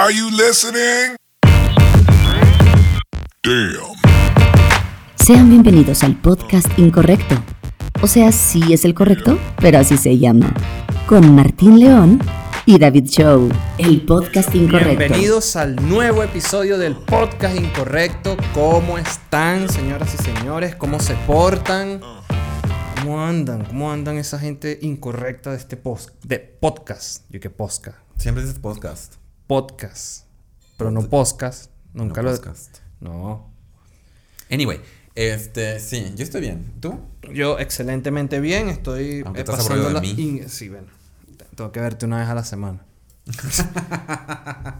Are you listening? Damn. Sean bienvenidos al podcast incorrecto. O sea, sí es el correcto, pero así se llama. Con Martín León y David Show, el podcast incorrecto. Bienvenidos al nuevo episodio del podcast incorrecto. ¿Cómo están, señoras y señores? ¿Cómo se portan? ¿Cómo andan? ¿Cómo andan esa gente incorrecta de este post de podcast? Yo que posca. Siempre dices podcast. Podcast. Pero no podcast. Nunca No lo podcast. No. Anyway, este, sí, yo estoy bien. ¿Tú? Yo excelentemente bien, estoy Aunque eh, estás pasando de mí. in- Sí, bueno. Tengo que verte una vez a la semana.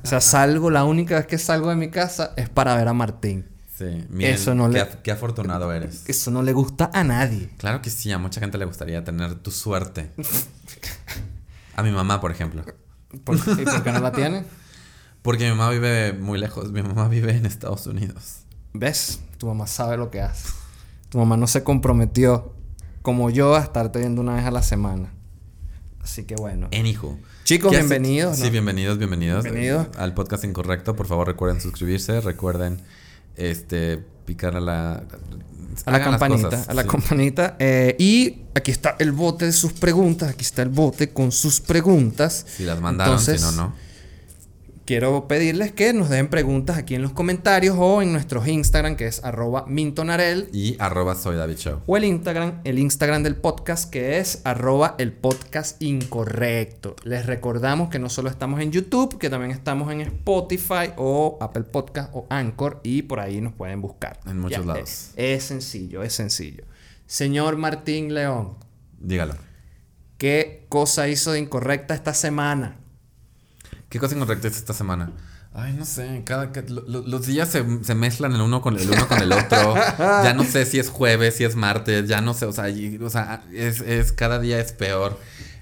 o sea, salgo, la única vez que salgo de mi casa es para ver a Martín. Sí. Miren, Eso no qué, le- qué afortunado eres. Eso no le gusta a nadie. Claro que sí, a mucha gente le gustaría tener tu suerte. A mi mamá, por ejemplo. ¿Por, ¿Y por qué no la tiene? Porque mi mamá vive muy lejos. Mi mamá vive en Estados Unidos. ¿Ves? Tu mamá sabe lo que hace. Tu mamá no se comprometió como yo a estarte viendo una vez a la semana. Así que bueno. Anywho. Chicos, ¿Qué hace- bienvenidos, Sí, bienvenidos, bienvenidos. Bienvenidos. Al podcast incorrecto. Por favor, recuerden suscribirse. Recuerden este picar a la... A la campanita, cosas, a la sí. campanita. eh, y aquí está el bote de sus preguntas. Aquí está el bote con sus preguntas. Si las mandaron, Entonces, si no, no. Quiero pedirles que nos den preguntas aquí en los comentarios o en nuestros Instagram, que es arroba mintonarel. Y arroba soy David Show. O el Instagram, el Instagram del podcast, que es arroba el podcast incorrecto. Les recordamos que no solo estamos en YouTube, que también estamos en Spotify o Apple Podcast o Anchor. Y por ahí nos pueden buscar. En muchos Ya, lados. Es, es sencillo, es sencillo. Señor Martín León, Dígalo. ¿qué cosa hizo de incorrecta esta semana? ¿Qué cosa incorrecta es esta semana? Ay, no sé, cada, ca- lo- lo- los días se, se mezclan el uno con el uno con el otro. ya no sé si es jueves, si es martes, ya no sé, o sea, y- o sea, es, es cada día es peor.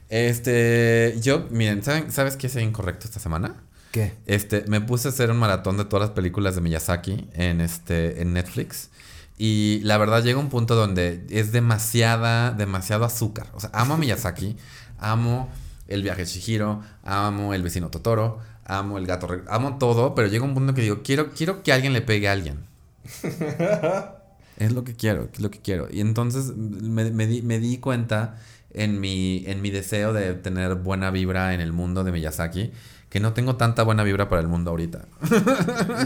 Este, yo, miren, ¿saben, ¿sabes qué es incorrecto esta semana? ¿Qué? Este, me puse a hacer un maratón de todas las películas de Miyazaki en este en Netflix y la verdad llega un punto donde es demasiada demasiado azúcar. O sea, amo a Miyazaki, amo El viaje de Chihiro, amo El vecino Totoro, amo El gato, amo todo, pero llega un punto que digo, quiero quiero que alguien le pegue a alguien. Es lo que quiero, es lo que quiero. Y entonces me, me di, me di cuenta en mi, en mi deseo de tener buena vibra en el mundo de Miyazaki, que no tengo tanta buena vibra para el mundo ahorita.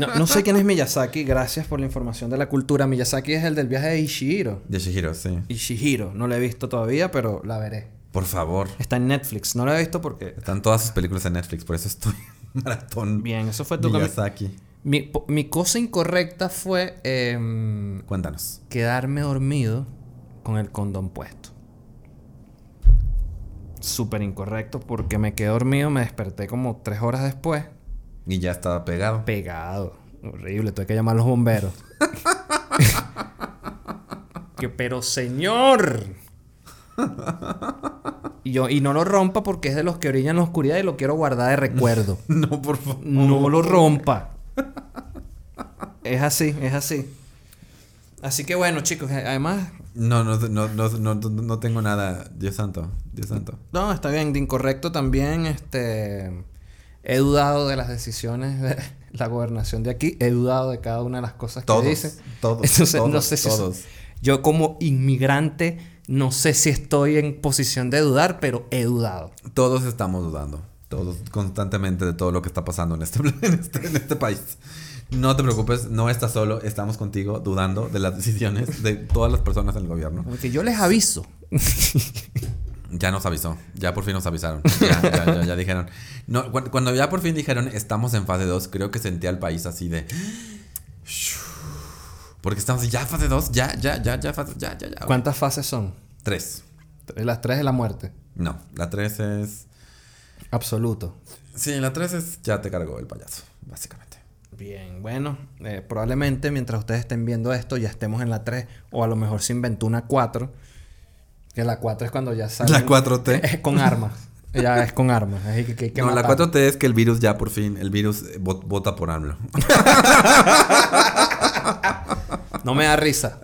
No, no sé quién es Miyazaki, gracias por la información de la cultura. Miyazaki es el del viaje de Ishihiro. De Shihiro, sí. Ishihiro, no la he visto todavía, pero la veré. Por favor. Está en Netflix, no la he visto porque... Están todas sus películas en Netflix, por eso estoy en maratón. Bien, eso fue tu Miyazaki. Mi, mi cosa incorrecta fue em, Cuéntanos. quedarme dormido con el condón puesto. Súper incorrecto porque me quedé dormido, me desperté como tres horas después. Y ya estaba pegado. Pegado. Horrible, tuve que llamar a los bomberos. que, pero señor. Y, yo, y no lo rompa porque es de los que orillan la oscuridad y lo quiero guardar de recuerdo. no, por favor. No lo rompa. Es así, es así. Así que bueno, chicos, eh, además, No, no, no, no, no, no, no tengo nada. Dios santo, Dios santo. no, está bien, de incorrecto también, este, he dudado de las decisiones de la gobernación de aquí, he dudado de cada una de las cosas que Todos, dice. todos, Entonces, no todos, sé si todos. yo como inmigrante no sé si estoy en posición de dudar, pero he dudado. Todos estamos dudando. Todos constantemente de todo lo que está pasando en este, en este, en este país. No te preocupes, no estás solo, estamos contigo dudando de las decisiones de todas las personas en el gobierno. Porque yo les aviso. Ya nos avisó, ya por fin nos avisaron. Ya, ya, ya, ya dijeron. No, cu- cuando ya por fin dijeron estamos en fase 2, creo que sentí al país así de. Porque estamos ya fase 2, ya, ya, ya, ya, fase, ya, ya, ya. ¿Cuántas fases son? Tres. Las tres de la muerte. No, la 3 es. Absoluto. Sí, la 3 es ya te cargó el payaso, básicamente. Bien, bueno, eh, probablemente mientras ustedes estén viendo esto ya estemos en la 3 o a lo mejor se inventó una 4. Que la 4 es cuando ya sale. La 4T. Es con armas. Ya es con armas. Así que, que hay que no, la matar. 4T es que el virus ya por fin, el virus eh, vo- vota por AMLO. No me da risa.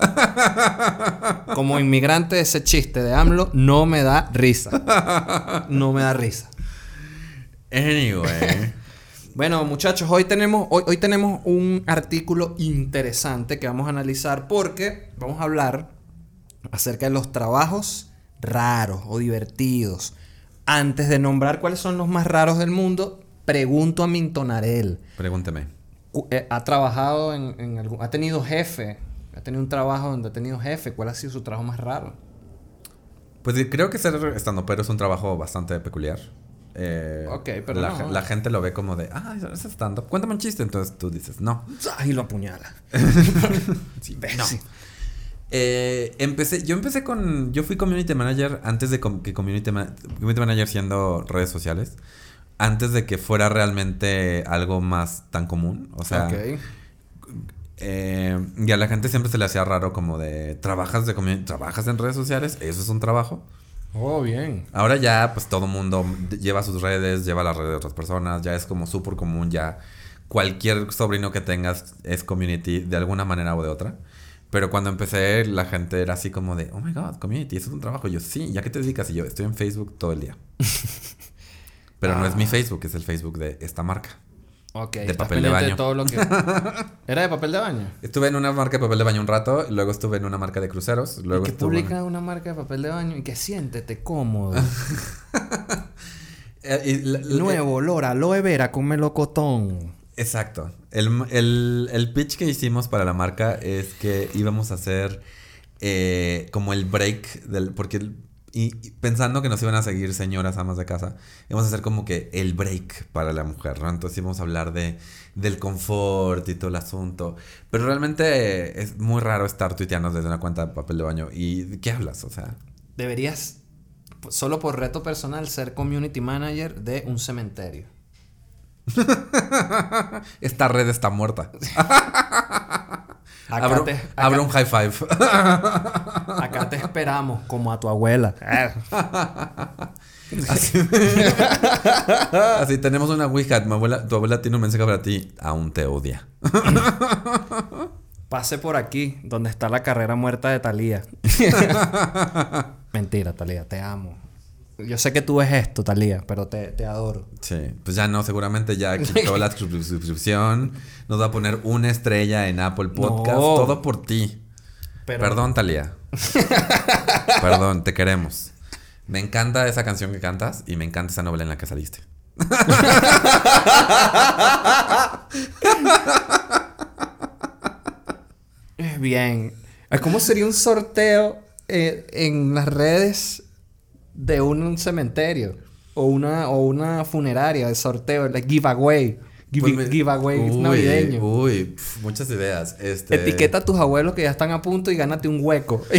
Como inmigrante, ese chiste de AMLO no me da risa. No me da risa. Anyway. Bueno, muchachos, hoy tenemos, hoy, hoy tenemos un artículo interesante que vamos a analizar porque vamos a hablar acerca de los trabajos raros o divertidos. Antes de nombrar cuáles son los más raros del mundo, pregunto a Mintonarel. Pregúnteme. Eh, ¿Ha trabajado en, en algún... ha tenido jefe? ¿Ha tenido un trabajo donde ha tenido jefe? ¿Cuál ha sido su trabajo más raro? Pues creo que ser estandopero es un trabajo bastante peculiar. Eh, Ok, pero la, no. la gente lo ve como de, ah, es stand up. Cuéntame un chiste. Entonces tú dices, no. ¡Ay, lo apuñala! Sí, no. Eh, empecé, yo empecé con, yo fui community manager antes de com- que community, ma- community manager siendo redes sociales, antes de que fuera realmente algo más tan común. O sea, Ok. Eh, y a la gente siempre se le hacía raro como de, trabajas de trabajas en redes sociales, eso es un trabajo. Oh, bien. Ahora ya, pues todo mundo lleva sus redes, lleva las redes de otras personas, ya es como súper común, ya cualquier sobrino que tengas es community de alguna manera o de otra. Pero cuando empecé, la gente era así como de, oh my god, community, eso es un trabajo. Y yo, sí, ¿ya qué te dedicas? Y yo, estoy en Facebook todo el día. Pero no es mi Facebook, es el Facebook de esta marca. Ok. De papel de baño. todo lo que... ¿Era de papel de baño? Estuve en una marca de papel de baño un rato, luego estuve en una marca de cruceros, luego y que estuve... publica una marca de papel de baño y que siéntete cómodo. Eh, y la- la- Nuevo olor a aloe vera con melocotón. Exacto. El, el- el pitch que hicimos para la marca es que íbamos a hacer eh, como el break del. Porque. el- y, y pensando que nos iban a seguir señoras amas de casa, íbamos a hacer como que el break para la mujer, ¿no? Entonces íbamos a hablar de, del confort y todo el asunto. Pero realmente es muy raro estar tuiteando desde una cuenta de papel de baño. ¿Y de qué hablas? O sea. Deberías, solo por reto personal, ser community manager de un cementerio. Esta red está muerta. Acá, abro, te, acá- abro un high five. acá te esperamos, como a tu abuela. Así, Así, tenemos una Ouija. Mi abuela, tu abuela tiene un mensaje para ti. Aún te odia. Pase por aquí, donde está la carrera muerta de Talía. Mentira, Talía, te amo. Yo sé que tú ves esto, Talía, pero te, te adoro. Sí, pues ya no, seguramente ya quitó la suscrip- suscripción. Nos va a poner una estrella en Apple Podcast. No. Todo por ti. Pero- Perdón, Talía. Perdón, te queremos. Me encanta esa canción que cantas y me encanta esa novela en la que saliste. Bien. ¿Cómo sería un sorteo eh, en las redes de un cementerio? O una, o una funeraria de sorteo, like giveaway. Give- Pues me- giveaway Uy, navideño. Uy, pf, muchas ideas. Este... Etiqueta a tus abuelos que ya están a punto y gánate un hueco.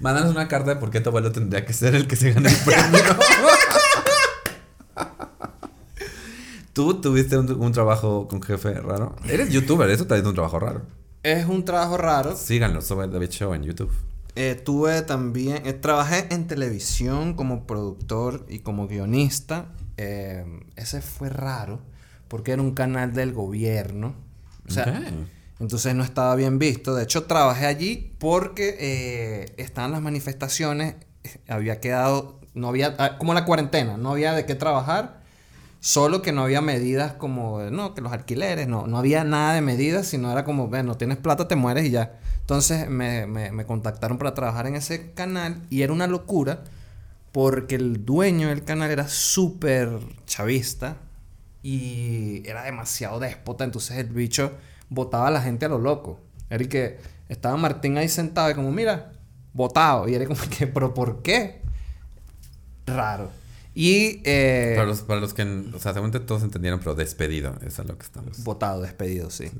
Mándanos una carta de por qué tu abuelo tendría que ser el que se gane el premio. ¿Tú tuviste un, un trabajo con jefe raro? Eres youtuber, eso también es un trabajo raro. es un trabajo raro. Síganlo, sobre David Show en YouTube. Eh, tuve también, eh, trabajé en televisión como productor y como guionista. Eh, ese fue raro porque era un canal del gobierno. O sea, entonces no estaba bien visto. De hecho, trabajé allí porque estaban las manifestaciones. Había quedado, no había, ah, como la cuarentena, no había de qué trabajar. Solo que no había medidas como, no, que los alquileres, no, no había nada de medidas, sino era como, bueno, tienes plata, te mueres y ya. Entonces me, me, me contactaron para trabajar en ese canal y era una locura porque el dueño del canal era súper chavista y era demasiado déspota, entonces el bicho botaba a la gente a lo loco. Era el que estaba Martín ahí sentado y como, mira, botado. Y era como que, pero ¿por qué? Raro. Y... Eh, Para los, para los que, o sea, seguramente todos entendieron, pero despedido, eso es lo que estamos. Votado, despedido, sí.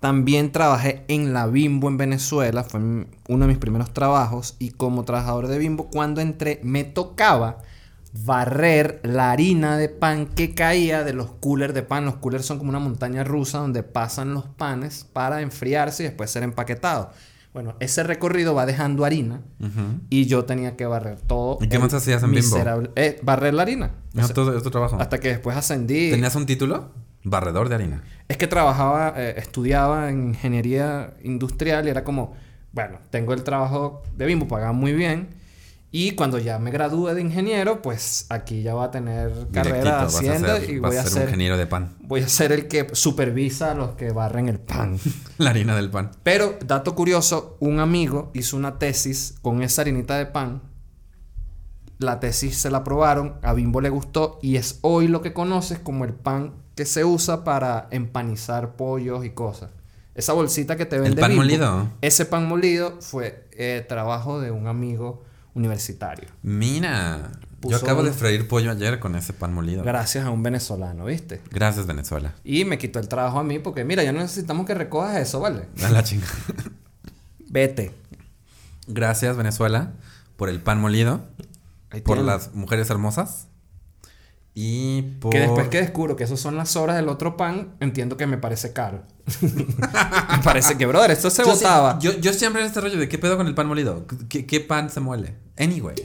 También trabajé en la Bimbo en Venezuela, fue uno de mis primeros trabajos y como trabajador de Bimbo cuando entré me tocaba barrer la harina de pan que caía de los coolers de pan. Los coolers son como una montaña rusa donde pasan los panes para enfriarse y después ser empaquetados. Bueno, ese recorrido va dejando harina y yo tenía que barrer todo. ¿Y qué más hacías en Bimbo? Eh, barrer la harina. O ¿Es sea, tu, es tu trabajo? hasta que después ascendí. ¿Tenías un título? Barredor de harina. Es que trabajaba, eh, estudiaba en ingeniería industrial y era como, bueno, tengo el trabajo de Bimbo, pagaba muy bien. Y cuando ya me gradúe de ingeniero, pues aquí ya voy a tener carrera ser- y voy a ser un ingeniero de pan. voy a ser el que supervisa a los que barren el pan. La harina del pan. Pero, dato curioso, un amigo hizo una tesis con esa harinita de pan. La tesis se la aprobaron, a Bimbo le gustó y es hoy lo que conoces como el pan que se usa para empanizar pollos y cosas. Esa bolsita que te vende pan Bimbo, molido? Ese pan molido fue eh, trabajo de un amigo universitario. Mira, yo acabo de freír pollo ayer con ese pan molido. Gracias a un venezolano, ¿viste? Gracias, Venezuela. Y me quitó el trabajo a mí porque, mira, ya no necesitamos que recojas eso, ¿vale? A la chinga. Vete. Gracias, Venezuela, por el pan molido, Ahí por las mujeres hermosas y por... Que después que descubro que esos son las horas del otro pan, entiendo que me parece caro. me parece que, brother, esto se Yo botaba. yo, yo siempre en este rollo de qué pedo con el pan molido. ¿Qué, qué pan se muele? Anyway,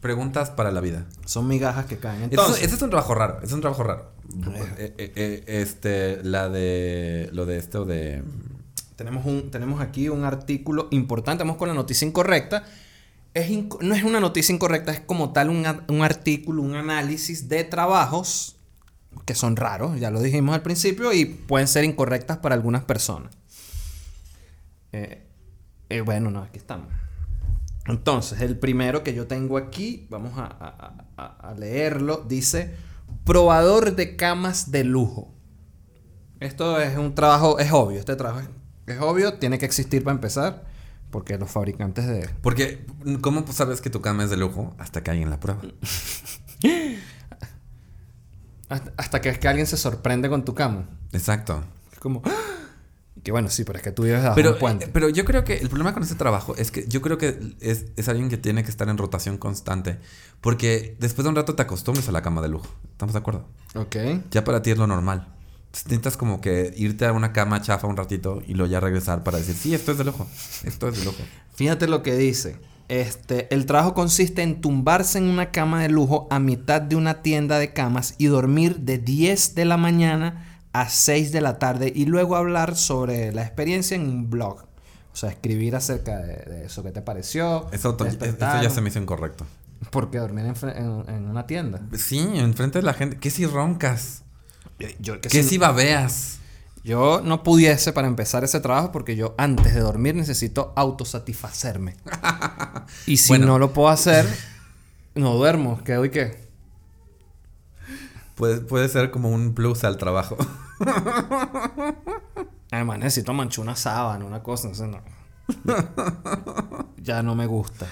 preguntas para la vida. Son migajas que caen. Este es- Entonces, este es un trabajo raro, es un trabajo raro. Eh, eh, eh, este, la de... Lo de esto de... tenemos, un, tenemos aquí un artículo importante. Vamos con la noticia incorrecta. No es una noticia incorrecta, es como tal un, un artículo, un análisis de trabajos que son raros, ya lo dijimos al principio, y pueden ser incorrectas para algunas personas. Eh, eh, bueno, no, aquí estamos. Entonces, el primero que yo tengo aquí, vamos a, leerlo, dice, probador de camas de lujo. Esto es un trabajo, es obvio, este trabajo es obvio, tiene que existir para empezar, porque los fabricantes de... Porque, ¿cómo sabes que tu cama es de lujo? Hasta que alguien la prueba. Hasta, hasta que es que alguien se sorprende con tu cama. Exacto. Es como... ¡ah! Que bueno, sí, pero es que tú vives debajo de Pero, un puente. eh, pero yo creo que el problema con ese trabajo es que yo creo que es, es alguien que tiene que estar en rotación constante. Porque después de un rato te acostumbras a la cama de lujo. ¿Estamos de acuerdo? ok. Ya para ti es lo normal. Necesitas como que irte a una cama chafa un ratito y luego ya regresar para decir, sí, esto es de lujo. Esto es de lujo. Fíjate lo que dice. Este, el trabajo consiste en tumbarse en una cama de lujo a mitad de una tienda de camas y dormir de 10 de la mañana a 6 de la tarde y luego hablar sobre la experiencia en un blog. O sea, escribir acerca de, de eso que te pareció. Eso, ya se me hizo incorrecto. ¿Por qué dormir en, en- en una tienda? Sí, enfrente de la gente. ¿Qué si roncas? Yo, que ¿Qué si- si babeas? yo no pudiese para empezar ese trabajo porque yo antes de dormir necesito autosatisfacerme. y si Bueno. no lo puedo hacer, no duermo. ¿Qué hoy qué? Puede, puede ser como un plus al trabajo. Además, necesito manchar una sábana, una cosa, sé, no. ya no me gusta.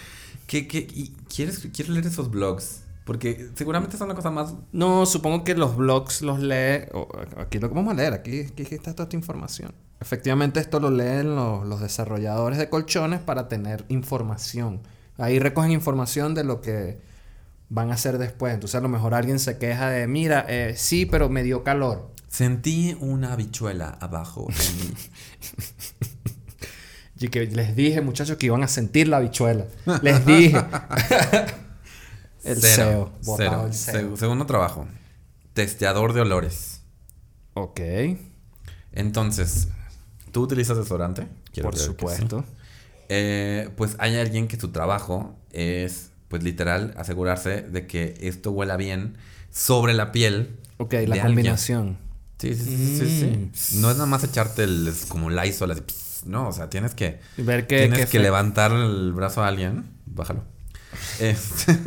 ¿Qué, qué, y ¿quieres, quiero leer esos blogs. Porque seguramente son la cosa más No, supongo que los blogs los lee. o- aquí lo vamos a leer, aquí, aquí está toda esta información. Efectivamente, esto lo leen los, los desarrolladores de colchones para tener información. Ahí recogen información de lo que van a hacer después. Entonces, a lo mejor alguien se queja de: Mira, eh, sí, pero me dio calor. Sentí una habichuela abajo de mí. Y que les dije, muchachos, que iban a sentir la habichuela. Les dije. el Cero, botado cero. el CEO. Se- segundo trabajo. Testeador de olores. Ok. Entonces, ¿tú utilizas desodorante? Quiero Por que supuesto. sí. Eh, pues hay alguien que su trabajo es, pues literal, asegurarse de que esto huela bien sobre la piel. Ok, de la alguien. combinación. Sí, sí, sí, sí, Mm. sí. No es nada más echarte el, como Lysol así, No, o sea, tienes que... Ver qué. tienes que levantar el brazo a alguien. Bájalo. Este-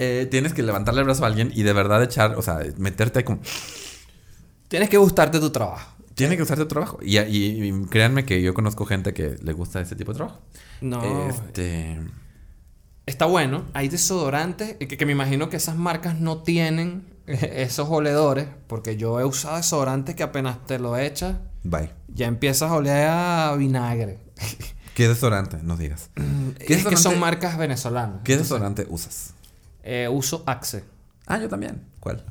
Eh, tienes que levantarle el brazo a alguien y de verdad echar, o sea, meterte como... Tienes que gustarte tu trabajo. Tiene que usar tu trabajo. Y, y- y créanme que yo conozco gente que le gusta ese tipo de trabajo. No. Este... Está bueno. Hay desodorantes que, que me imagino que esas marcas no tienen esos oledores. Porque yo he usado desodorantes que apenas te lo echas, Bye. ya empiezas a oler a vinagre. ¿Qué desodorante? No digas. ¿Qué es que son marcas venezolanas. ¿Qué desodorante usas? Eh, uso Axe. Ah, yo también. ¿Cuál?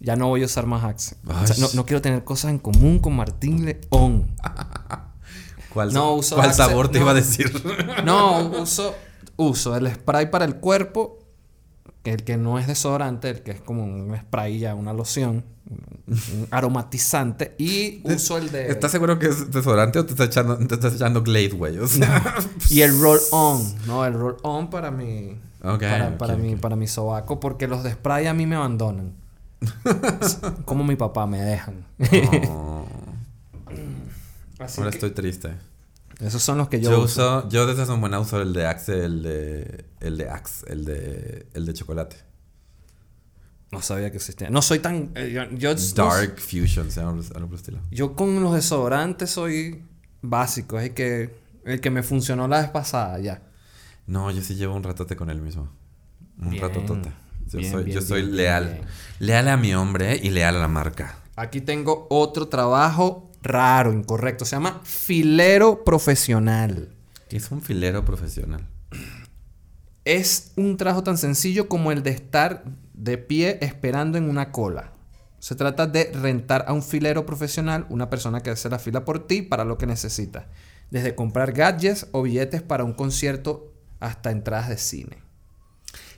Ya no voy a usar más Axe. Ay. O sea, no, no quiero tener cosas en común con Martín León. ¿Cuál, No, uso ¿cuál Axe- sabor te no. iba a decir? No, uso, uso el spray para el cuerpo el que no es desodorante, el que es como un spray ya, una loción, un, aromatizante. Y uso el de... ¿Estás seguro que es desodorante o te estás echando, te estás echando Glade, güey? O sea, Y el roll on, ¿no? El roll on para mi... Para, mi, para mi sobaco, porque los de spray a mí me abandonan. Como mi papá me dejan. Así ahora que estoy triste. esos son los que yo, Yo, uso. uso, yo desde hace un buen uso el de Axe, el de, el de Axe, el de, el de chocolate. No sabía que existía. No soy tan... eh, yo, yo- Dark Fusion, se llama algo por estilo. Yo con los desodorantes soy básico. Es el que, el que me funcionó la vez pasada, ya. No, yo sí llevo un ratote con él mismo. Un Bien. ratotote. Yo Bien, soy, bien, yo soy leal. bien. Leal a mi hombre y leal a la marca. Aquí tengo otro trabajo raro, incorrecto. Se llama filero profesional. Que es un filero profesional. Es un trabajo tan sencillo como el de estar de pie esperando en una cola. Se trata de rentar a un filero profesional, una persona que hace la fila por ti para lo que necesitas. Desde comprar gadgets o billetes para un concierto hasta entradas de cine.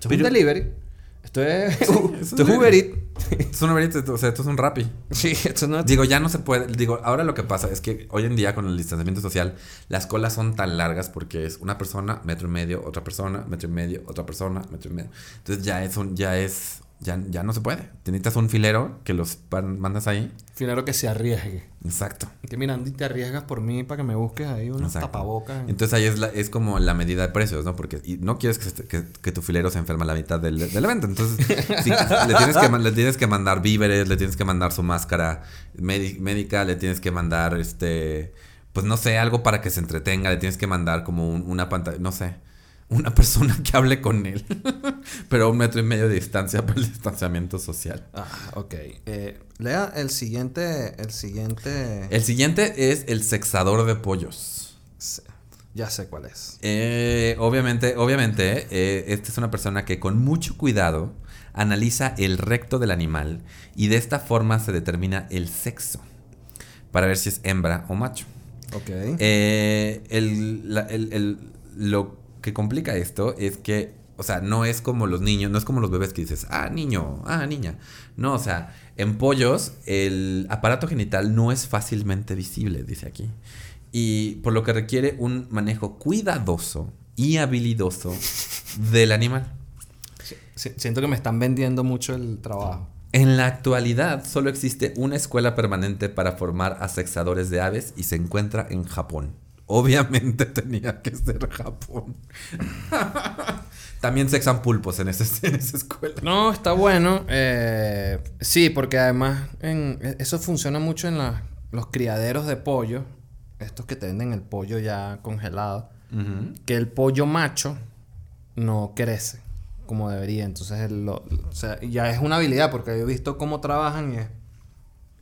Es un delivery. Esto es, esto es Uber Eats. Es un Uber Eats, o sea, esto es un Rappi. Sí, esto no Digo, ya no se puede. Digo, ahora lo que pasa es que hoy en día con el distanciamiento social, las colas son tan largas porque es una persona, metro y medio, otra persona, metro y medio, otra persona, metro y medio. Entonces ya es un, ya es, ya, ya no se puede. Te necesitas un filero que los mandas ahí. Filero que se arriesgue. Exacto. Que mira, Andy, te arriesgas por mí para que me busques ahí unos Exacto. tapabocas. Entonces ahí es, la- es como la medida de precios, ¿no? Porque y no quieres que, que- que tu filero se enferma a la mitad del, del evento. Entonces sí, le, tienes que, le tienes que mandar víveres, le tienes que mandar su máscara médi- médica, le tienes que mandar, este, pues no sé, algo para que se entretenga, le tienes que mandar como un- una pantalla, no sé, una persona que hable con él. Pero a un metro y medio de distancia para el distanciamiento social. Ah, ok. Eh, lea el siguiente. El siguiente. El siguiente es el sexador de pollos. Sí, Ya sé cuál es. Eh, obviamente, obviamente, eh, esta es una persona que con mucho cuidado analiza el recto del animal y de esta forma se determina el sexo para ver si es hembra o macho. Ok. Eh, el- la- el- el- lo que complica esto es que, o sea, no es como los niños, no es como los bebés que dices, ah, niño, ah, niña. No, o sea, en pollos el aparato genital no es fácilmente visible, dice aquí. Y por lo que requiere un manejo cuidadoso y habilidoso del animal. Si- siento que me están vendiendo mucho el trabajo. En la actualidad solo existe una escuela permanente para formar a sexadores de aves y se encuentra en Japón. Obviamente tenía que ser Japón. También sexan pulpos en, ese- en esa escuela. No, está bueno. Eh, sí, porque además en- e, eso funciona mucho en la- los criaderos de pollo. Estos que te venden el pollo ya congelado. Que el pollo macho no crece como debería. Entonces, el- lo- o sea, ya es una habilidad porque yo he visto cómo trabajan y es...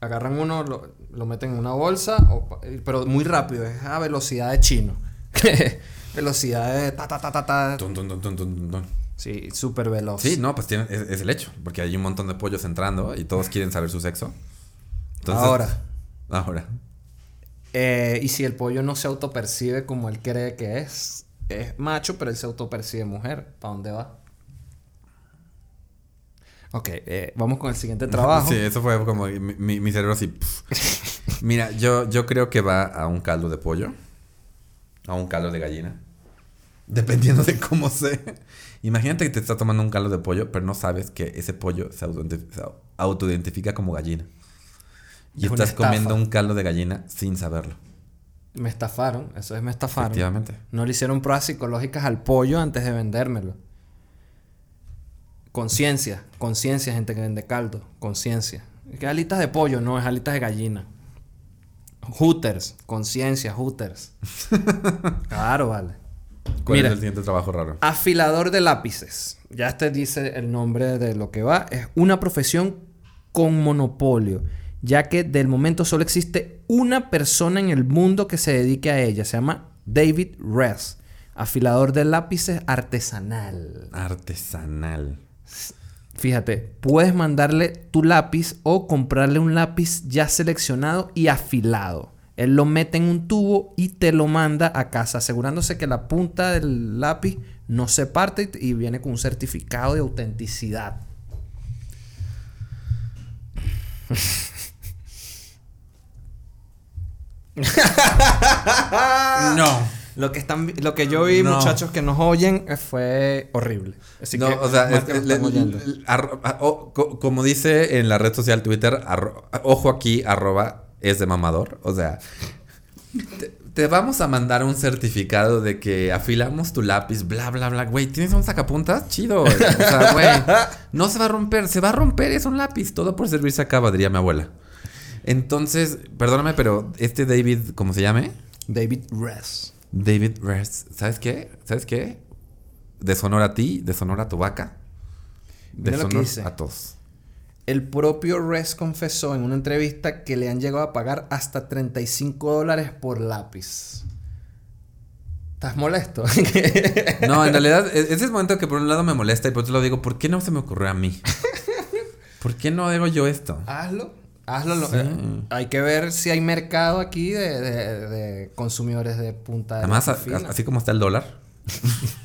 Agarran uno, lo, lo meten en una bolsa, o pero muy rápido. Es a velocidad de chino. velocidad de ta, ta, ta, ta, ta. Tun, tun, tun. Sí, súper veloz. Sí, no, pues es, es el hecho. Porque hay un montón de pollos entrando y todos quieren saber su sexo. Entonces- Ahora. Ahora. Eh, y si el pollo no se autopercibe como él cree que es, es macho, pero él se autopercibe mujer, ¿para dónde va? Ok, eh, vamos con el siguiente trabajo. Sí, eso fue como mi, mi- mi cerebro así. Mira, yo, yo creo que va a un caldo de pollo. A un caldo de gallina. Dependiendo de cómo sea. Imagínate que te estás tomando un caldo de pollo, pero no sabes que ese pollo se autoidenti- se autoidentifica como gallina. Y Es estás comiendo un caldo de gallina sin saberlo. Me estafaron, eso es me estafaron. Efectivamente. No le hicieron pruebas psicológicas al pollo antes de vendérmelo. Conciencia, conciencia, gente que vende caldo, conciencia. Que alitas de pollo, no, es alitas de gallina. Hooters, conciencia, Hooters. claro, vale. ¿Cuál Mira. es el siguiente trabajo raro? Afilador de lápices. Ya este dice el nombre de lo que va. Es una profesión con monopolio, ya que del momento solo existe una persona en el mundo que se dedique a ella. Se llama David Ress. Afilador de lápices artesanal. Artesanal. Fíjate, puedes mandarle tu lápiz o comprarle un lápiz ya seleccionado y afilado. Él lo mete en un tubo y te lo manda a casa, asegurándose que la punta del lápiz no se parte y viene con un certificado de autenticidad. No. Lo que están, lo que yo vi, No. muchachos que nos oyen, eh, fue horrible. Así no, que, o sea, es- que le- le- arro- a- o- co- como dice en la red social Twitter, arro- ojo aquí, arroba es de mamador. O sea, te, te vamos a mandar un certificado de que afilamos tu lápiz, bla, bla, bla. Güey, ¿tienes un sacapuntas? Chido. O sea, güey, no se va a romper, se va a romper, es un lápiz. Todo por servirse acaba, diría mi abuela. Entonces, perdóname, pero este David, ¿cómo se llame? David Ress. David Rest. ¿Sabes qué? ¿Sabes qué? Deshonora a ti, deshonora a tu vaca. Deshonor a todos. El propio Ress confesó en una entrevista que le han llegado a pagar hasta 35 dólares por lápiz. ¿Estás molesto? No, en realidad, e- ese es el momento que por un lado me molesta y por otro lado digo, ¿por qué no se me ocurrió a mí? ¿Por qué no hago yo esto? Hazlo. Hazlo. lo- Sí. eh, hay que ver si hay mercado aquí de, de- de consumidores de punta de Además, a- así como está el dólar.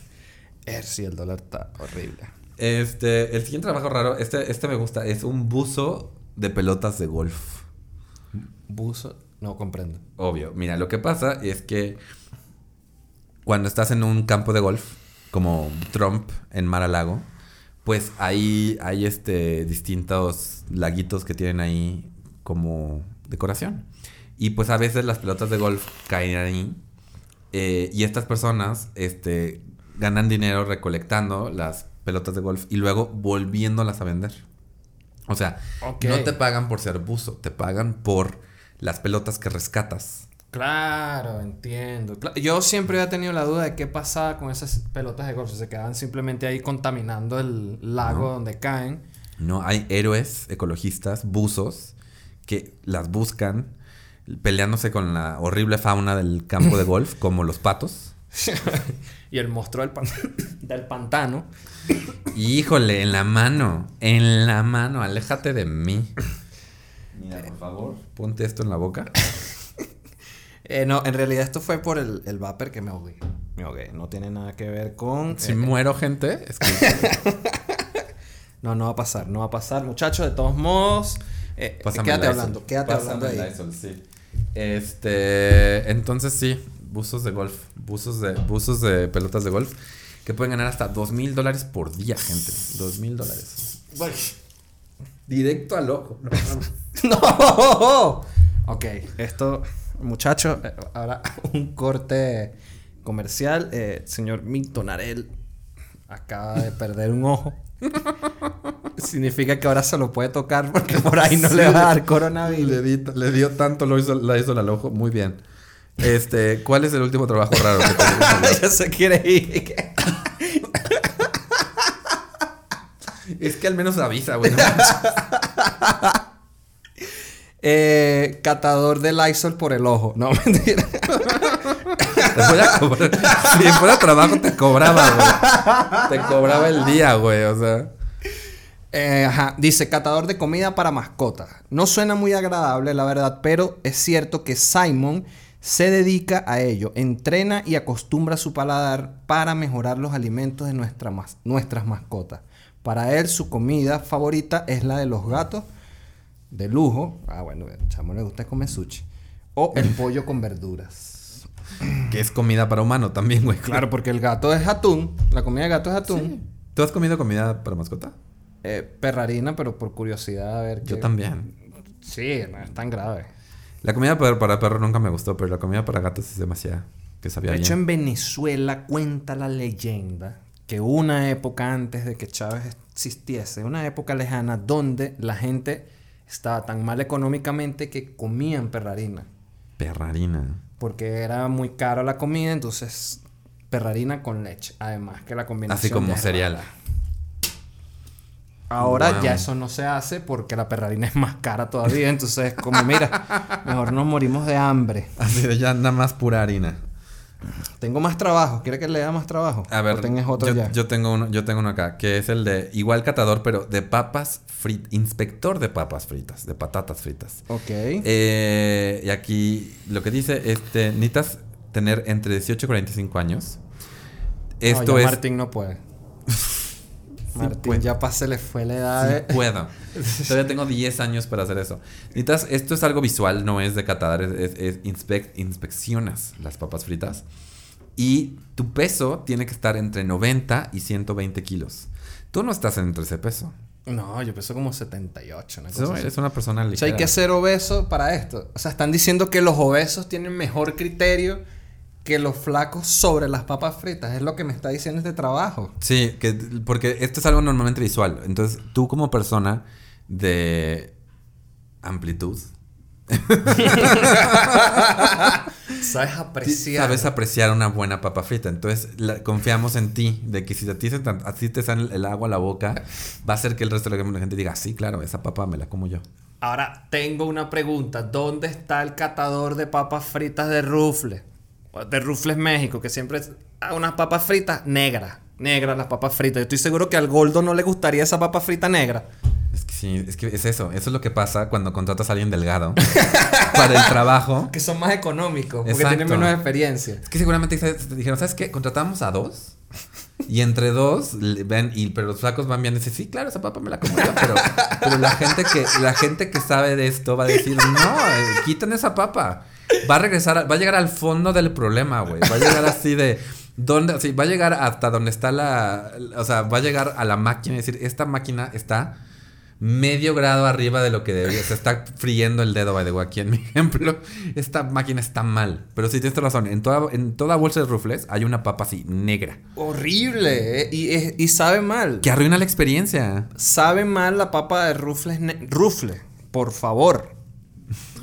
Eh, sí, el dólar está horrible. Este, el siguiente trabajo raro, este, este me gusta, es un buzo de pelotas de golf. Buzo. No comprendo. Obvio. Mira, lo que pasa es que cuando estás en un campo de golf, como Trump en Mar a Lago, pues ahí hay este distintos laguitos que tienen ahí como decoración. Y pues a veces las pelotas de golf caen ahí. eh, y estas personas este, ganan dinero recolectando las pelotas de golf y luego volviéndolas a vender. O sea, no te pagan por ser buzo, te pagan por las pelotas que rescatas. Claro, entiendo. Yo siempre había tenido la duda de qué pasaba con esas pelotas de golf. Se quedaban simplemente ahí contaminando el lago donde caen. No, hay héroes ecologistas, buzos, que las buscan peleándose con la horrible fauna del campo de golf, como los patos. y el monstruo del, pan- del pantano. Y, híjole, en la mano, en la mano, aléjate de mí. Mira, por favor, ponte esto en la boca. Eh, no, en realidad esto fue por el, el vapor que me ahogué. Me ahogué. No tiene nada que ver con... Si eh, muero, gente, es que no, no va a pasar. No va a pasar, muchachos. De todos modos... eh, quédate hablando. Quédate Pásame hablando ahí. Lysol, sí. Este, entonces sí, buzos de golf, buzos de, buzos de pelotas de golf que pueden ganar hasta dos mil dólares por día, gente. Dos mil dólares. Directo al ojo. ¡No! Ok, esto, muchachos, eh, ahora un corte comercial. Eh, señor Milton Arel acaba de perder un ojo. Significa que ahora se lo puede tocar porque por ahí no le va a dar coronavirus. Le, di- le dio tanto lo hizo, la hizo al ojo. Muy bien. Este, ¿cuál es el último trabajo raro que tenemos? ya se quiere ir. es que al menos avisa, güey. Eh, catador de Lysol por el ojo. No, mentira. Te. Si fuera trabajo, te cobraba, güey. Te cobraba el día, güey. O sea. Eh, ajá, dice catador de comida para mascotas. No suena muy agradable, la verdad, pero es cierto que Simon se dedica a ello, entrena y acostumbra su paladar para mejorar los alimentos de nuestra mas- nuestras mascotas. Para él, su comida favorita es la de los gatos de lujo. Ah, bueno, chamo le gusta comer sushi. O el pollo con verduras. Que es comida para humano también, güey. Claro, porque el gato es atún. La comida de gato es atún. ¿Tú has comido comida para mascota? Eh, perrarina, pero por curiosidad a ver Yo qué- también. Sí, no es tan grave. La comida para, perro nunca me gustó, pero la comida para gatos es demasiado. Que sabía De hecho, bien. en Venezuela cuenta la leyenda que una época antes de que Chávez existiese, una época lejana donde la gente estaba tan mal económicamente que comían perrarina. Perrarina. Porque era muy caro la comida, entonces perrarina con leche. Además que la combinación... Así como cereal. rara. Ahora Wow. ya eso no se hace porque la perrarina es más cara todavía. Entonces, como mira, mejor nos morimos de hambre. Así de ya nada más pura harina. Tengo más trabajo. ¿Quiere que le dé más trabajo? A ver, ¿O tenés otro yo, ya? yo tengo uno, yo tengo uno acá, que es el de igual catador, pero de papas fritas, inspector de papas fritas, de patatas fritas. Ok. Eh, y aquí lo que dice, este, necesitas tener entre 18 y 45 años. Esto No, ya es... Martín no puede. Martín puede. ya pa- se le fue la edad Sí de- puedo. Todavía tengo 10 años para hacer eso. Necesitas, esto es algo visual, no es de catadar, es, es- es inspec- inspeccionas las papas fritas. Y tu peso tiene que estar entre 90 y 120 kilos. Tú no estás entre ese peso. No, yo peso como 78, una cosa Tú así. eres una persona O sea, ligera. hay que ser obeso para esto. O sea, están diciendo que los obesos tienen mejor criterio que los flacos sobre las papas fritas. Es lo que me está diciendo este trabajo. Sí, que, porque esto es algo normalmente visual. Entonces, tú como persona de amplitud, Sabes apreciar. sabes apreciar una buena papa frita. Entonces, la- confiamos en ti, de que si a ti, se te, a ti te sale el agua a la boca, va a hacer que el resto de la gente diga, sí, claro, esa papa me la como yo. Ahora tengo una pregunta. ¿Dónde está el catador de papas fritas de Rufles? De Rufles México, que siempre es ah, unas papas fritas negras. Negras las papas fritas. Yo estoy seguro que al Goldo no le gustaría esa papa frita negra. Es que sí, es que es eso. Eso es lo que pasa cuando contratas a alguien delgado para el trabajo. Que son más económicos, porque Exacto. tienen menos experiencia. Es que seguramente dijeron, ¿sabes qué? Contratamos a dos. Y entre dos, ven, y, pero los flacos van viendo y dicen, sí, claro, esa papa me la como yo, pero, pero la gente que, la gente que sabe de esto va a decir, no, eh, quiten esa papa. Va a regresar, va a llegar al fondo del problema, güey. Va a llegar así de, ¿dónde? Sí, va a llegar hasta donde está la, o sea, va a llegar a la máquina y decir, esta máquina está medio grado arriba de lo que debería. Se está friendo el dedo, by the way, aquí en mi ejemplo. Esta máquina está mal. Pero sí tienes razón. En toda, en toda bolsa de rufles hay una papa así, negra. Horrible. eh, Y, y sabe mal. Que arruina la experiencia. Sabe mal la papa de Rufles. Rufle, por favor.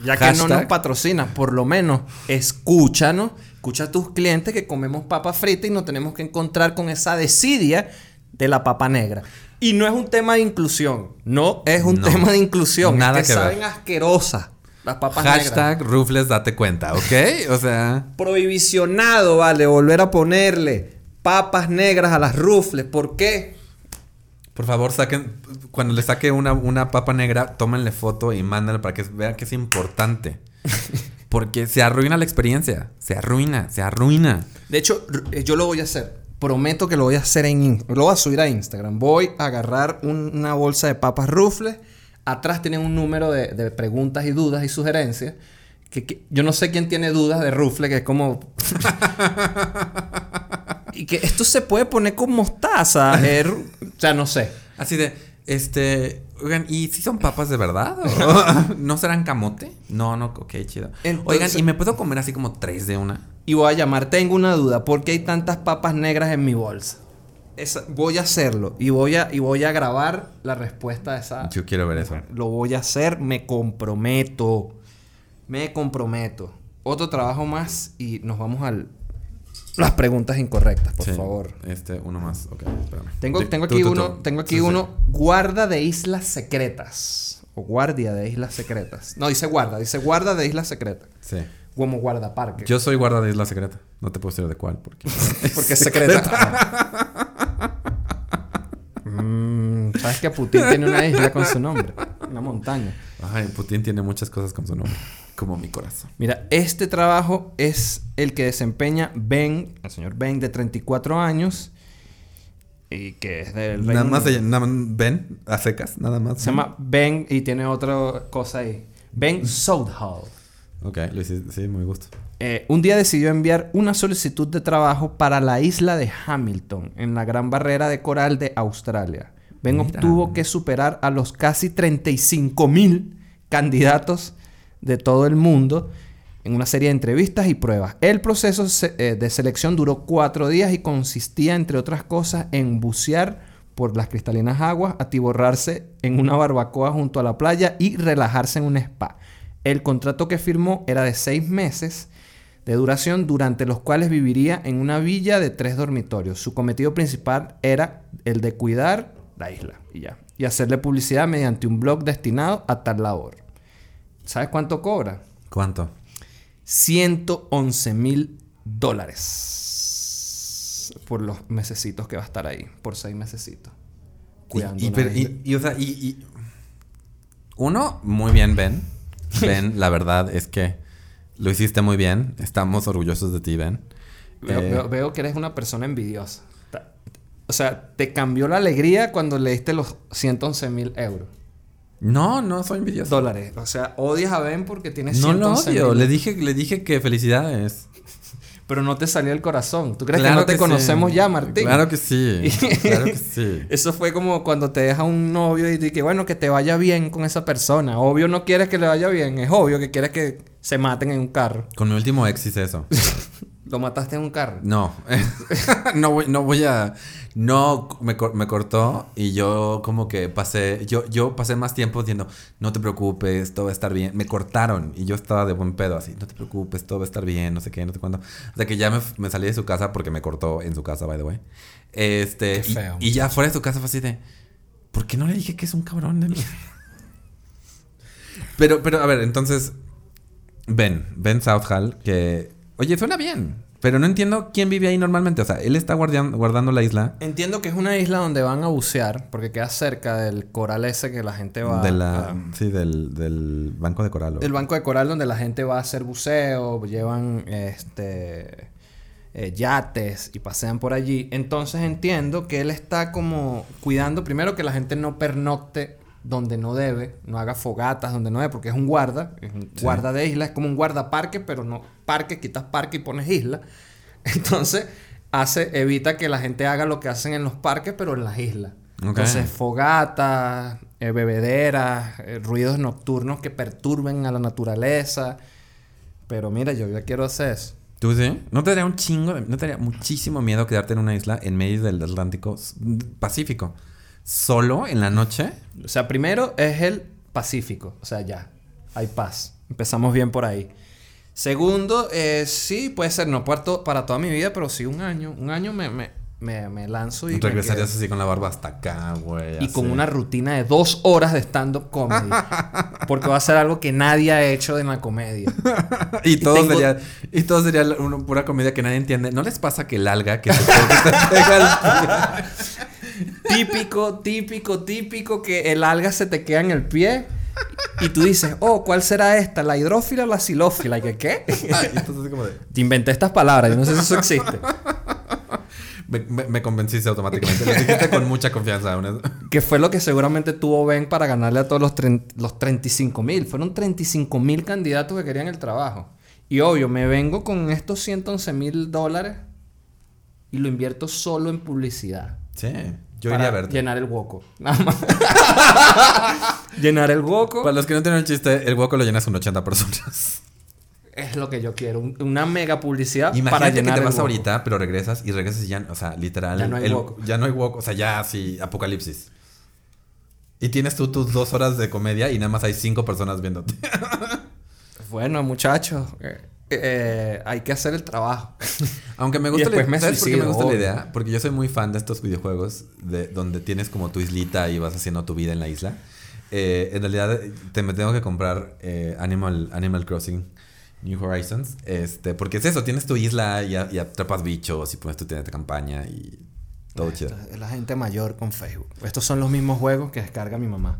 Ya que no nos patrocina, por lo menos escúchanos. Escucha a tus clientes que comemos papa frita y nos tenemos que encontrar con esa desidia de la papa negra. Y no es un tema de inclusión. No es un No. tema de inclusión. Nada es que, que ver. saben asquerosas las papas negras. Hashtag rufles date cuenta, ¿ok? O sea, Prohibicionado, vale, volver a ponerle papas negras a las rufles. ¿Por qué? Por favor, saquen, cuando le saque una, una papa negra, tómenle foto y mándenla para que vean que es importante. Porque se arruina la experiencia. Se arruina, se arruina. De hecho, eh, yo lo voy a hacer. Prometo que lo voy a hacer en In- Lo voy a subir a Instagram. Voy a agarrar un- una bolsa de papas rufles. Atrás tienen un número de, de preguntas y dudas y sugerencias. Que, que- yo no sé quién tiene dudas de rufle, que es como. y que esto se puede poner con mostaza. o sea, no sé. Así de, este, oigan, ¿y si son papas de verdad? ¿O ¿No serán camote? No, no, ok, chido. Entonces- oigan, ¿y me puedo comer así como tres de una? Y voy a llamar, tengo una duda, ¿por qué hay tantas papas negras en mi bolsa? Esa- voy a hacerlo y voy a, y voy a grabar la respuesta de esa. Yo quiero ver eso. Lo voy a hacer, me comprometo. Me comprometo. Otro trabajo más y nos vamos al las preguntas incorrectas, por Sí, favor. Este, uno más, ok, espérame. Tengo, tengo aquí tú, uno, tú. tengo aquí Sí, sí. uno, guarda de islas secretas. O guardia de islas secretas. No, dice guarda, dice guarda de islas secretas. Sí. Como guardaparque. Yo soy guarda de Isla Secreta. No te puedo decir de cuál, porque... Porque es secreta. Mm, ¿Sabes que Putin tiene una isla con su nombre? Una montaña. Ay, Putin tiene muchas cosas con su nombre. Como mi corazón. Mira, este trabajo es el que desempeña Ben, el señor Ben de 34 años. Y que es del Nada más, de- nada más- ven, a secas, nada más. Se llama Ben y tiene otra cosa ahí. Ben Soudhall. Ok, lo hiciste, sí, muy gusto. Eh, un día decidió enviar una solicitud de trabajo para la isla de Hamilton, en la gran barrera de coral de Australia. Ben Mira. obtuvo que superar a los casi 35 mil candidatos de todo el mundo en una serie de entrevistas y pruebas. El proceso eh, de selección duró cuatro días y consistía, entre otras cosas, en bucear por las cristalinas aguas, atiborrarse en una barbacoa junto a la playa y relajarse en un spa. El contrato que firmó era de seis meses de duración durante los cuales viviría en una villa de tres dormitorios. Su cometido principal era el de cuidar la isla y ya. Y hacerle publicidad mediante un blog destinado a tal labor. ¿Sabes cuánto cobra? ¿Cuánto? 111 mil dólares por los mesecitos que va a estar ahí, por seis mesecitos. Cuidando Y, y, pero- y- y, o sea, y, y- Uno, muy bien, Ben. Ben, la verdad es que lo hiciste muy bien. Estamos orgullosos de ti, Ben. Veo, Eh, veo- veo que eres una persona envidiosa. O sea, te cambió la alegría cuando le diste los 111 mil euros. No, no soy envidioso. Dólares. O sea, odias a Ben porque tienes No lo 111 odio. Le dije, le dije que felicidades. Pero no te salió el corazón. ¿Tú crees Claro que no te sí. conocemos ya, Martín? Claro que sí. claro que sí. Eso fue como cuando te deja un novio y que bueno, que te vaya bien con esa persona. Obvio no quieres que le vaya bien, es obvio que quieres que se maten en un carro. Con mi último ex hice eso. Lo mataste en un carro. No. no, voy, no voy a. No, me, me cortó y yo como que pasé. Yo, yo pasé más tiempo diciendo, no te preocupes, todo va a estar bien. Me cortaron y yo estaba de buen pedo así, no te preocupes, todo va a estar bien, no sé qué, no sé cuándo. O sea que ya me, me salí de su casa porque me cortó en su casa, by the way. Este. Qué y- feo, y, ya fuera de su casa fue así de. ¿Por qué no le dije que es un cabrón de mí? pero, pero, a ver, entonces. Ben, Ben Southall, que. Oye, suena bien. Pero no entiendo quién vive ahí normalmente. O sea, él está guardando la isla Entiendo que es una isla donde van a bucear, porque queda cerca del coral ese que la gente va de la, a- sí, del, del banco de coral. del banco de coral donde la gente va a hacer buceo, llevan este eh, yates y pasean por allí. Entonces entiendo que él está como cuidando primero que la gente no pernocte donde no debe, no haga fogatas donde no debe, porque es un guarda, es un Sí. guarda de isla, es como un guardaparque, pero no parque, quitas parque y pones isla. Entonces hace evita que la gente haga lo que hacen en los parques, pero en las islas. Entonces, fogatas, eh, bebederas, eh, ruidos nocturnos que perturben a la naturaleza. Pero mira, yo ya quiero hacer eso. ¿Tú sí? ¿No te daría un chingo, no te daría muchísimo miedo quedarte en una isla en medio del Atlántico Pacífico? ¿Solo en la noche? O sea, primero es el Pacífico. O sea, ya. Hay paz. Empezamos bien por ahí. Segundo, eh, sí, puede ser, no para, to- para toda mi vida, pero sí un año. Un año me, me, me, me lanzo y. Regresarías así con la barba hasta acá, güey. Y con una rutina de dos horas de stand-up comedy. Porque va a ser algo que nadie ha hecho en la comedia. y todo tengo- sería y todo sería una pura comedia que nadie entiende. ¿No les pasa que el alga que se, pega típico, típico, típico que el alga se te queda en el pie y tú dices, oh, ¿cuál será esta? ¿La hidrófila o la silófila? ¿Y que qué? Ay, entonces así como de Te inventé estas palabras, yo no sé si eso existe. me, me- me convenciste automáticamente. Lo dijiste con mucha confianza. una- Que fue lo que seguramente tuvo Ben para ganarle a todos los, los 35 mil. Fueron 35 mil candidatos que querían el trabajo. Y obvio, me vengo con estos 111 mil dólares y lo invierto solo en publicidad. Sí, yo para iría a verte. Llenar el hueco. Nada más. llenar el hueco. Para los que no tienen el chiste, el hueco lo llenas con 80 personas. Es lo que yo quiero. un- una mega publicidad para Imagínate llenar que te el vas hueco. ahorita, pero regresas y regresas y ya, o sea, literal. Ya no hay el- hueco. Ya no hay hueco, o sea, ya así, apocalipsis. Y tienes tú tus dos horas de comedia y nada más hay cinco personas viéndote. Bueno, muchachos, eh, eh, hay que hacer el trabajo. Aunque me gusta, la, me ¿sabes me gusta la idea? Porque yo soy muy fan de estos videojuegos de, donde tienes como tu islita y vas haciendo tu vida en la isla. Eh, en realidad, te me tengo que comprar eh, Animal, Animal Crossing New Horizons. Este, porque es eso, tienes tu isla y, a- y atrapas bichos y pones tu tienda de campaña y todo chido. Esto es La gente mayor con Facebook. Estos son los mismos juegos que descarga mi mamá.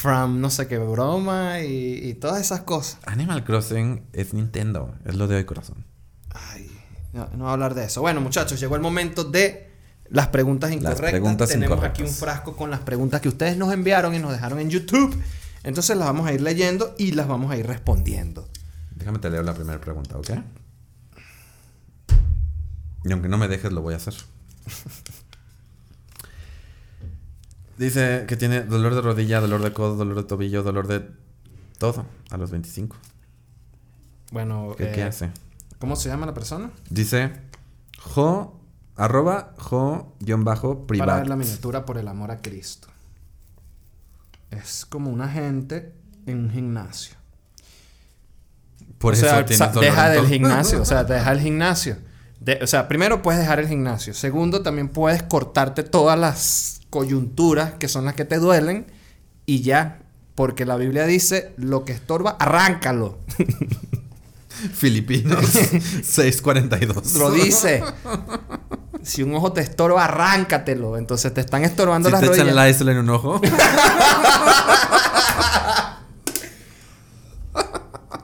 From no sé qué broma y, y todas esas cosas. Animal Crossing es Nintendo, es lo de hoy, corazón. Ay, no, no voy a hablar de eso. Bueno, muchachos, llegó el momento de las preguntas incorrectas. preguntas Tenemos incorrectas. aquí un frasco con las preguntas que ustedes nos enviaron y nos dejaron en YouTube. Entonces las vamos a ir leyendo y las vamos a ir respondiendo. Déjame te leo la primera pregunta, ¿ok? Y aunque no me dejes, lo voy a hacer. Dice que tiene dolor de rodilla, dolor de codo, dolor de tobillo, dolor de todo a los 25. Bueno, ¿Qué, eh, qué hace? ¿cómo se llama la persona? Dice jo, arroba jo, guion bajo, Para ver la privado. miniatura por el amor a Cristo. Es como una gente en un gimnasio. Por o eso sea, tienes dolor deja del gimnasio, o sea, deja el gimnasio. De- o sea, primero puedes dejar el gimnasio. Segundo, también puedes cortarte todas las coyunturas que son las que te duelen y ya. Porque la Biblia dice, lo que estorba, arráncalo. Filipinos 642. Lo dice. Si un ojo te estorba, arráncatelo. Entonces te están estorbando Si las te echan rodillas. la isla en un ojo.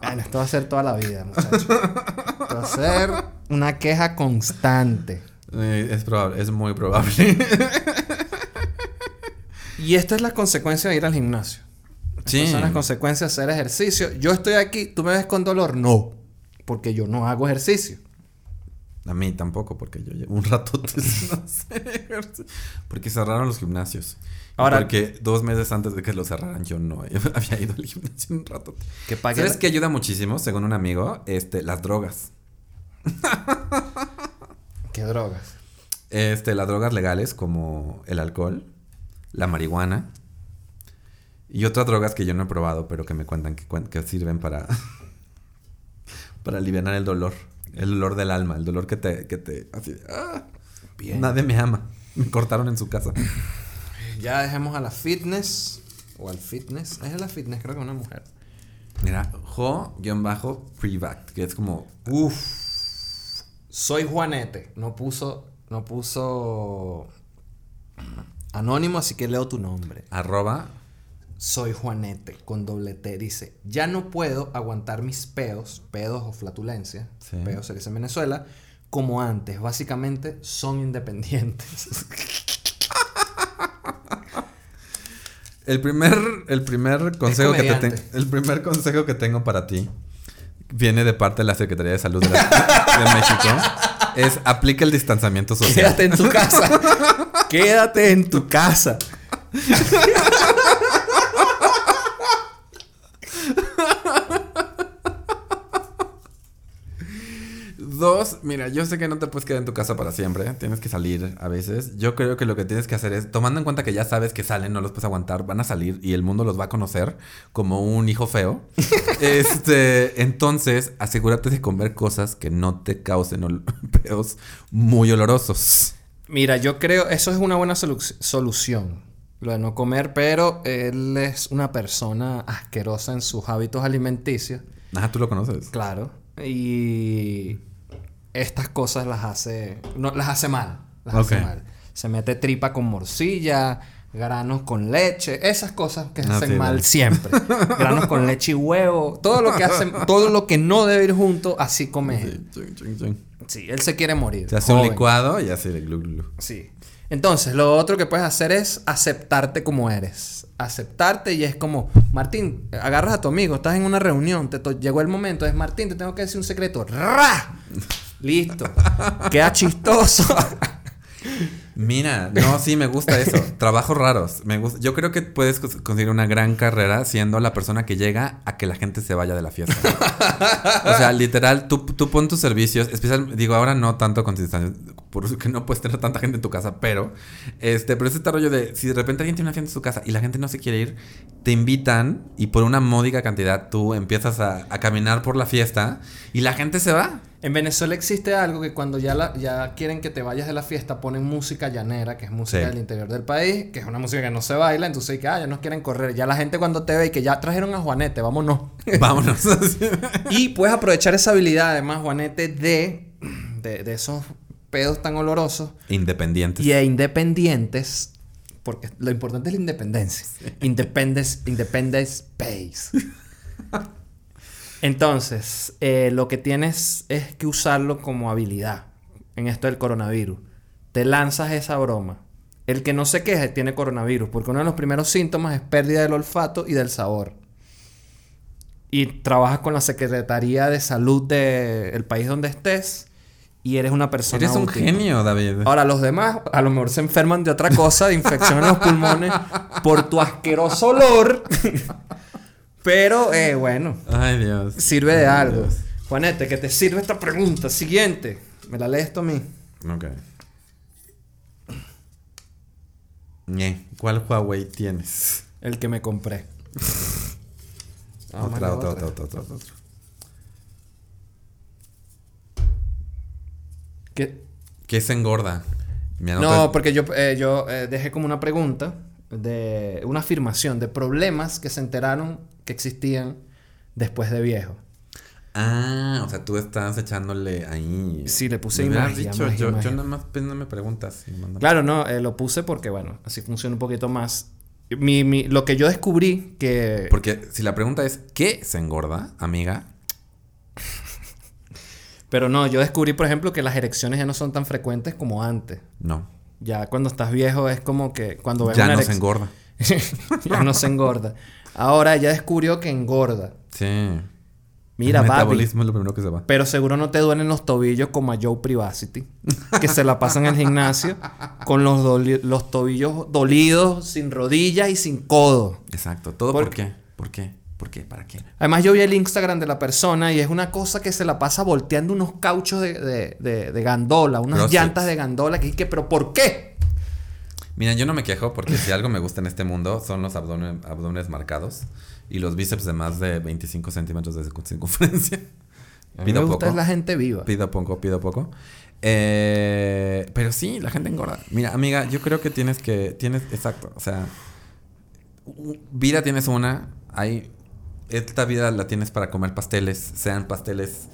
Bueno, esto va a ser toda la vida, muchachos. va a ser una queja constante. Eh, es probable, es muy probable. Y esta es la consecuencia de ir al gimnasio. Sí. Estas son las consecuencias de hacer ejercicio. Yo estoy aquí, ¿tú me ves con dolor? No, porque yo no hago ejercicio. A mí tampoco, porque yo llevo un rato sin hacer ejercicio. Porque cerraron los gimnasios. Ahora- Ahora, porque dos meses antes de que lo cerraran, yo no había ido al gimnasio un rato. Que pague ¿Sabes la- qué ayuda muchísimo, según un amigo? Este, las drogas. ¿Qué drogas? Este, las drogas legales como el alcohol, la marihuana y otras drogas que yo no he probado, pero que me cuentan que, que sirven para, para aliviar el dolor. El dolor del alma, el dolor que te, que te, así, ah, Bien. nadie me ama. Me cortaron en su casa. Ya dejemos a la fitness. O al fitness. Es la fitness, creo que una mujer. Mira, Jo-Privac, que es como, Uf. Soy Juanete. No puso. No puso. Anónimo, así que leo tu nombre. arroba, Soy Juanete, con doble T. Dice: Ya no puedo aguantar mis peos, pedos o flatulencia. Sí. Peos se dice en Venezuela. Como antes. Básicamente son independientes. El primer, el primer consejo que te el primer consejo que tengo para ti viene de parte de la Secretaría de Salud de, la- de México. Es aplica el distanciamiento social. Quédate en tu casa. Quédate en tu casa. Dos, mira, yo sé que no te puedes quedar en tu casa para siempre, tienes que salir a veces. Yo creo que lo que tienes que hacer es, tomando en cuenta que ya sabes que salen, no los puedes aguantar, van a salir y el mundo los va a conocer como un hijo feo. este, entonces, asegúrate de comer cosas que no te causen peos muy olorosos. Mira, yo creo, eso es una buena solu- solución. Lo de no comer, pero él es una persona asquerosa en sus hábitos alimenticios. Ah, tú lo conoces. Claro. Y estas cosas las hace. No, las hace mal. Las hace mal. Se mete tripa con morcilla, granos con leche, esas cosas que Ah, hacen sí, mal siempre. granos con leche y huevo. Todo lo que hacen, todo lo que no debe ir junto, así come él. Sí. Sí, él se quiere morir. Se hace un licuado y así de glu, glu. Sí. Entonces, lo otro que puedes hacer es aceptarte como eres. Aceptarte y es como, Martín, agarras a tu amigo, estás en una reunión, te llegó el momento, es Martín, te tengo que decir un secreto. ¡Ra! Listo. Queda chistoso. Mira, no, sí, me gusta eso. Trabajos raros. Me gusta. Yo creo que puedes cons- conseguir una gran carrera siendo la persona que llega a que la gente se vaya de la fiesta. o sea, literal, tú, tú pon tus servicios. Especial, digo, ahora no tanto con distancia, porque no puedes tener tanta gente en tu casa, pero este, pero es este rollo de si de repente alguien tiene una fiesta en su casa y la gente no se quiere ir, te invitan y por una módica cantidad tú empiezas a, a caminar por la fiesta y la gente se va. en Venezuela existe algo que cuando ya, la- ya quieren que te vayas de la fiesta, ponen música llanera, que es música Sí. del interior del país, que es una música que no se baila, entonces que ah, ya nos quieren correr. Ya la gente cuando te ve y que ya trajeron a Juanete, vámonos. Vámonos. Y puedes aprovechar esa habilidad, además, Juanete, de, de, de esos pedos tan olorosos Independientes. y e independientes, porque lo importante es la independencia. Independence, independence pays. Entonces, eh, lo que tienes es que usarlo como habilidad en esto del coronavirus. Te lanzas esa broma. El que no se queje tiene coronavirus, porque uno de los primeros síntomas es pérdida del olfato y del sabor. Y trabajas con la Secretaría de Salud del país donde estés y eres una persona Eres un útil. genio, David. Ahora, los demás a lo mejor se enferman de otra cosa, de infección en los pulmones, por tu asqueroso olor. Pero, eh, bueno, Ay, Dios. sirve de algo. Dios. Juanete, que te sirve esta pregunta. Siguiente. Me la lees tú a mí. Ok. ¿Cuál Huawei tienes? El que me compré. Vamos a otra, la otra, otra. otra, otra, ¿Qué? ¿Qué se engorda? No, porque yo, eh, yo eh, dejé como una pregunta de una afirmación de problemas que se enteraron que existían después de viejo. Ah, o sea, tú estás echándole ahí. Sí, le puse magia, yo, yo nada más pues, no me preguntas. Claro, no, eh, lo puse porque, bueno, así funciona un poquito más. Mi, mi- lo que yo descubrí que... Porque si la pregunta es ¿qué se engorda, amiga? Pero no, yo descubrí, por ejemplo, que las erecciones ya no son tan frecuentes como antes. No. Ya cuando estás viejo es como que cuando ves Ya una no se engorda. ya no se engorda. Ahora ya descubrió que engorda. Sí. Mira, El papi. metabolismo es lo primero que se va. Pero seguro no te duelen los tobillos como a Joe Privacity, que se la pasa en el gimnasio con los, doli- los tobillos dolidos, sin rodillas y sin codo. Exacto. ¿Todo ¿Por por, qué? ¿Por qué? ¿Por qué? ¿Para qué? Además, yo vi el Instagram de la persona y es una cosa que se la pasa volteando unos cauchos de, de, de- de gandola, unas Crossfit. llantas de gandola, que que, pero ¿por qué? Mira, yo no me quejo porque si algo me gusta en este mundo son los abdomen- abdómenes marcados y los bíceps de más de 25 centímetros de circun- circunferencia. A mí me Pido gusta poco. es la gente viva. Pido poco, pido poco. Eh, pero sí, la gente engorda. Mira, amiga, yo creo que tienes que. Tienes, exacto. O sea, vida tienes una. Hay. Esta vida la tienes para comer pasteles, sean pasteles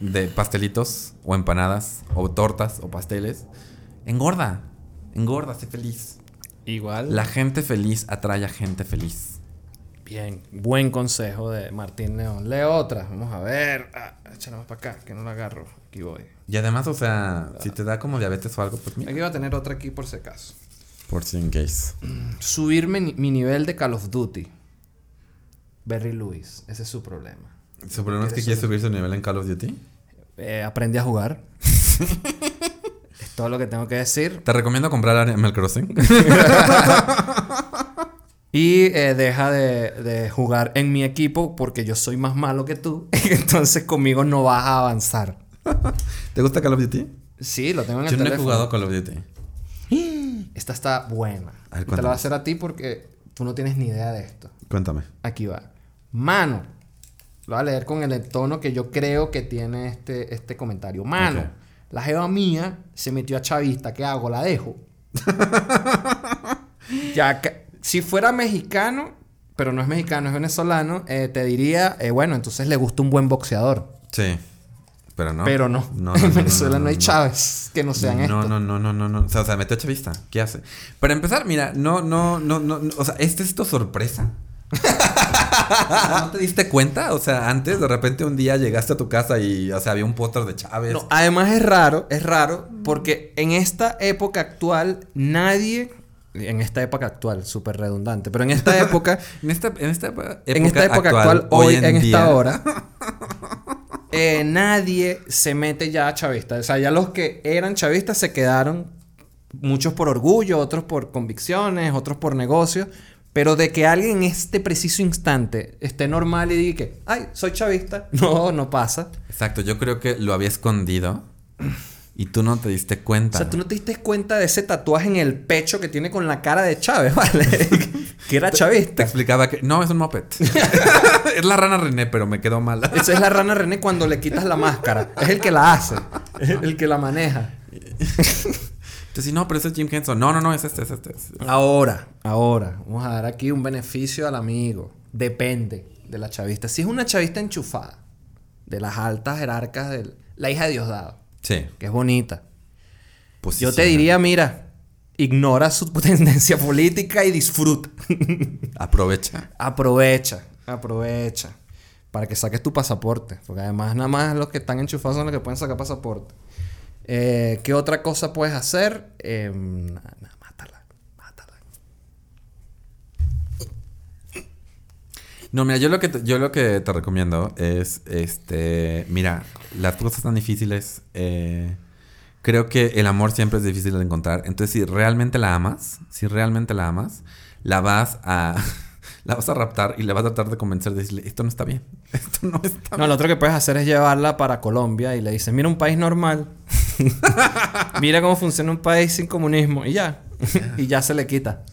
de pastelitos, o empanadas, o tortas, o pasteles. Engorda. Engorda, sé feliz. Igual. La gente feliz atrae a gente feliz. Bien, buen consejo de Martín León. Lee otra, vamos a ver. Ah, échala más para acá, que no la agarro. Aquí voy. Y además, o sea, si te da como diabetes o algo, pues mira. Aquí voy a tener otra aquí por si acaso. Por si en case. Subir mi, mi nivel de Call of Duty. Berry Lewis, ese es su problema. ¿Su problema es que quiere subir su nivel en Call of Duty? Eh, aprende a jugar. es todo lo que tengo que decir. Te recomiendo comprar Animal Crossing. Y eh, deja de, de jugar en mi equipo porque yo soy más malo que tú. Entonces conmigo no vas a avanzar. ¿Te gusta Call of Duty? Sí, lo tengo en el Yo no he jugado Call of Duty. Esta está buena. Ver, Te la voy a hacer a ti porque tú no tienes ni idea de esto. Cuéntame. Aquí va. Mano. Lo voy a leer con el tono que yo creo que tiene este, este comentario. Mano. La jeva mía se metió a chavista. ¿Qué hago? ¿La dejo? ya que- si fuera mexicano, pero no es mexicano, es venezolano, eh, te diría, eh, bueno, entonces le gusta un buen boxeador. Sí. Pero no. Pero no. No, en no, Venezuela no, no, hay no. chaves que no sean no, esto. no, no, no, no, no. O sea, o sea, metió a chavista. ¿Qué hace? Para empezar, mira, no, no, no, no. no, O sea, ¿esta es tu sorpresa? ¿No te diste cuenta? O sea, antes de repente un día llegaste a tu casa y, o sea, había un póster de Chávez. No, además es raro, es raro, porque en esta época actual nadie, en esta época actual, súper redundante, pero en esta época, En esta, en esta época, en esta época actual, hoy, en, esta hora, eh, nadie se mete ya a chavista. O sea, ya los que eran chavistas se quedaron, muchos por orgullo, otros por convicciones, otros por negocios. Pero de que alguien en este preciso instante esté normal y diga que, ay, soy chavista, no, no pasa. Exacto, yo creo que lo había escondido y tú no te diste cuenta. O sea, tú no te diste cuenta de ese tatuaje en el pecho que tiene con la cara de Chávez, ¿vale? que era Te chavista. explicaba que no, es un moped. es la rana René, pero me quedó mala. Esa es la rana René cuando le quitas la máscara. Es el que la hace. Es el que la maneja. Entonces, no, pero ese es Jim Henson. No, no, no, es este, es este. es- Ahora, ahora, vamos a dar aquí un beneficio al amigo. Depende de la chavista. Si es una chavista enchufada, de las altas jerarcas de la hija de Diosdado, Sí. que es bonita. Pues Yo te diría, mira, ignora su tendencia política y disfruta. Aprovecha. Aprovecha, aprovecha. Para que saques tu pasaporte. Porque además nada más los que están enchufados son los que pueden sacar pasaporte. Eh, ¿Qué otra cosa puedes hacer? Eh, nada, nada, mátala, mátala. No, mira, yo lo que te, yo lo que te recomiendo es, este, mira, las cosas tan difíciles, eh, creo que el amor siempre es difícil de encontrar. Entonces, si realmente la amas, si realmente la amas, la vas a, la vas a raptar y le vas a tratar de convencer de decirle, esto no está bien, esto no está No, lo otro que puedes hacer es llevarla para Colombia y le dices, mira un país normal. mira cómo funciona un país sin comunismo. Y ya. y ya se le quita.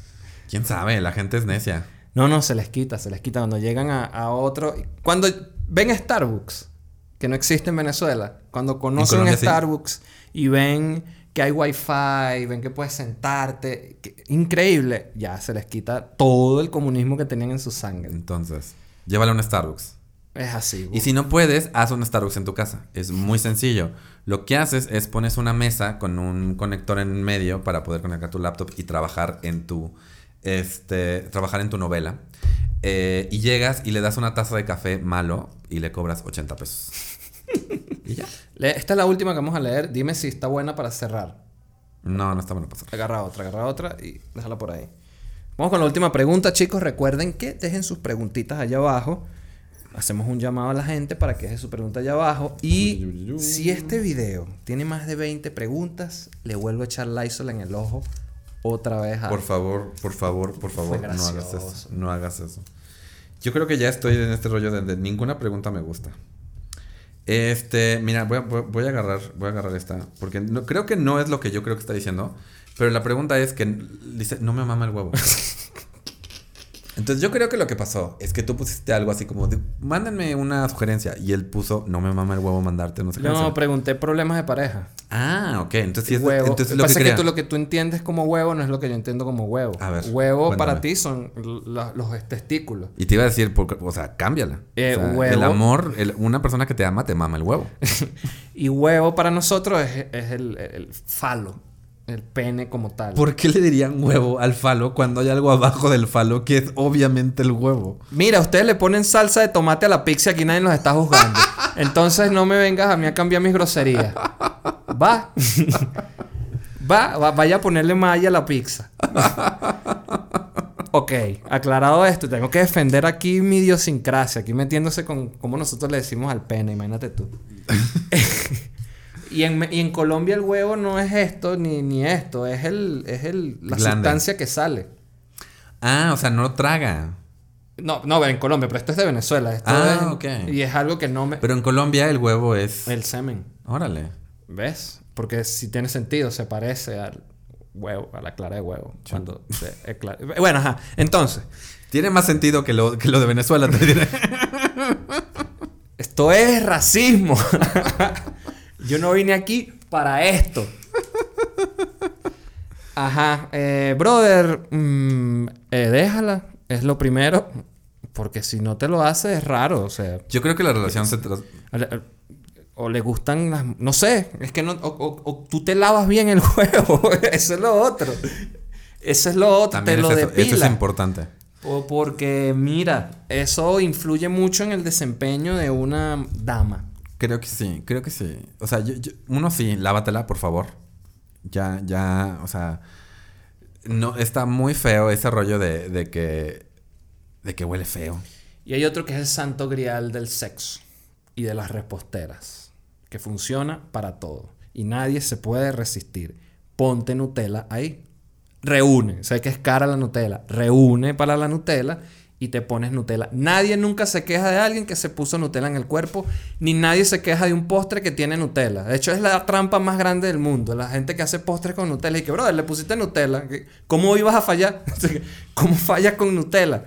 ¿Quién sabe? La gente es necia. No, no, se les quita, se les quita. Cuando llegan a, a otro... Cuando ven Starbucks, que no existe en Venezuela, cuando conocen Colombia sí. Starbucks y ven que hay wifi, ven que puedes sentarte, que- increíble, ya se les quita todo el comunismo que tenían en su sangre. Entonces, llévale a un Starbucks. Es así. Y si no puedes, haz un Starbucks en tu casa. Es muy sencillo. Lo que haces es pones una mesa con un conector en medio para poder conectar tu laptop y trabajar en tu este trabajar en tu novela. Eh, y llegas y le das una taza de café malo y le cobras 80 pesos. y ya. Esta es la última que vamos a leer. Dime si está buena para cerrar. No, no está bueno pasar. Agarra otra, agarra otra y déjala por ahí. Vamos con la última pregunta, chicos. Recuerden que dejen sus preguntitas allá abajo. Hacemos un llamado a la gente para que deje su pregunta allá abajo. Y si este video tiene más de 20 preguntas, le vuelvo a echar Lysol en el ojo otra vez. A... Por favor, por favor, por favor, no hagas eso. No hagas eso. Yo creo que ya estoy en este rollo de, de ninguna pregunta me gusta. Este, mira, voy a, voy- voy a agarrar, voy a agarrar esta, porque no, creo que no es lo que yo creo que está diciendo, pero la pregunta es que dice, no me mama el huevo. Entonces yo creo que lo que pasó es que tú pusiste algo así como, de, mándenme una sugerencia, y él puso, no me mama el huevo mandarte una sugerencia. No, pregunté problemas de pareja. ah, ok, entonces sí es, huevo. entonces lo que que tú lo que tú entiendes como huevo no es lo que yo entiendo como huevo. A ver, huevo cuéntame. para ti son la- los testículos. Y te iba a decir, porque- o sea, cámbiala. Eh, O sea, huevo. El amor, el- una persona que te ama te mama el huevo. Y huevo para nosotros es, es el, el falo, el pene como tal. ¿Por qué le dirían huevo al falo cuando hay algo abajo del falo que es obviamente el huevo? Mira, ustedes le ponen salsa de tomate a la pizza y aquí nadie nos está juzgando. Entonces no me vengas a mí a cambiar mis groserías. Va. va, va- vaya a ponerle malla a la pizza. ok, aclarado esto, tengo que defender aquí mi idiosincrasia, aquí metiéndose con cómo nosotros le decimos al pene, imagínate tú. y, en, y en Colombia el huevo no es esto ni, ni esto, es el, es el, la Glande. sustancia que sale. Ah, o sea, no lo traga. No, no, en Colombia, pero esto es de Venezuela. Esto Ah, es- ok. Y es algo que no me... Pero en Colombia el huevo es. El semen. Órale. ¿Ves? Porque si tiene sentido, se parece al huevo, a la clara de huevo. Cuando se Bueno, ajá. Entonces, Tiene más sentido que lo, que lo de Venezuela, te diré. esto es racismo. Yo no vine aquí para esto. Ajá. Eh, brother, mm, eh, déjala. Es lo primero. Porque si no te lo hace, es raro. O sea, Yo creo que la relación se. O le gustan las... No sé, es que no... O, o- o tú te lavas bien el huevo. Eso es lo otro. Eso es lo otro. También te es lo eso, es importante. O porque, mira, eso influye mucho en el desempeño de una dama. Creo que sí, creo que sí. O sea, uno sí, lávatela, por favor. Ya, ya, o sea, no, está muy feo ese rollo de, de que, de que huele feo. Y hay otro que es el santo grial del sexo y de las reposteras, que funciona para todo. Y nadie se puede resistir. Ponte Nutella ahí. Reúne. Sé que es cara la Nutella. Reúne para la Nutella y te pones Nutella. Nadie nunca se queja de alguien que se puso Nutella en el cuerpo, ni nadie se queja de un postre que tiene Nutella. De hecho, es la trampa más grande del mundo. La gente que hace postres con Nutella y que, brother, le pusiste Nutella. ¿Cómo ibas a fallar? ¿Cómo fallas con Nutella?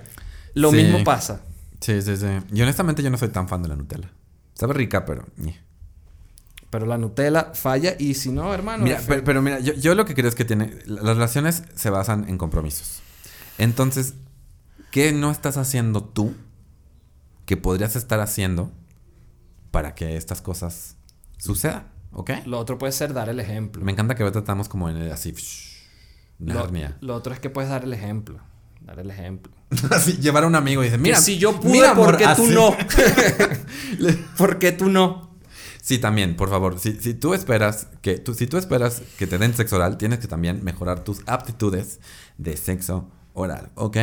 Lo Sí. mismo pasa. Sí, sí, sí. Y honestamente yo no soy tan fan de la Nutella. Sabe rica, pero... Pero la Nutella falla y si no, hermano. Mira, pero mira, yo, yo lo que creo es que tiene... Las relaciones se basan en compromisos. Entonces, ¿qué no estás haciendo tú que podrías estar haciendo para que estas cosas sucedan? ¿Ok? Lo otro puede ser dar el ejemplo. Me encanta que ahorita estamos como en el así... Lo, Narnia. lo otro es que puedes dar el ejemplo. Dar el ejemplo. así, llevar a un amigo y dice, mira... Si yo pude, mira, ¿por qué tú así". no? ¿Por qué tú no? Sí, también, por favor. Si, si tú esperas que tú, si tú esperas que te den sexo oral, tienes que también mejorar tus aptitudes de sexo oral, ¿ok?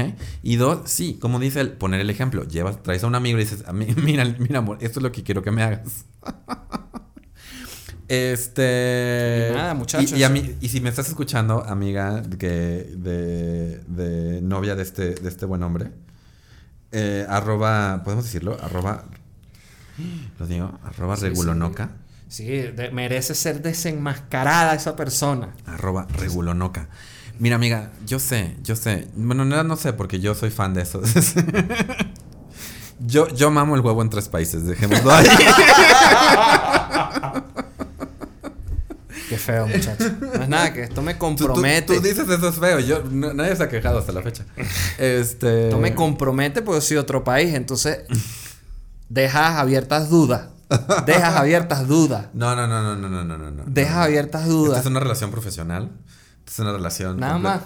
Y dos, sí, como dice el poner el ejemplo, llevas, traes a un amigo y dices, a mí, mira, mira, amor, esto es lo que quiero que me hagas. Este. Y nada, muchachos. Y, y a mí- y si me estás escuchando, amiga, que de, de novia de este, de este buen hombre, eh, arroba, ¿podemos decirlo? Arroba, lo digo, arroba Sí, regulonoca. Sí, de- merece ser desenmascarada esa persona. Arroba regulonoca. Mira, amiga, yo sé, yo sé. Bueno, no, no sé, porque yo soy fan de eso. yo, yo mamo el huevo en tres países, dejémoslo ahí. Qué feo, muchacho. No es nada, que esto me Tú- tú- compromete. Tú, dices eso es feo. Yo, no- nadie se ha quejado hasta la fecha. Este. Esto me compromete porque soy otro país. Entonces, dejas abiertas dudas. Dejas abiertas dudas. No, no, no, no, no, no, no, no. Dejas abiertas Esta dudas. es una relación profesional. Es una relación. Nada más.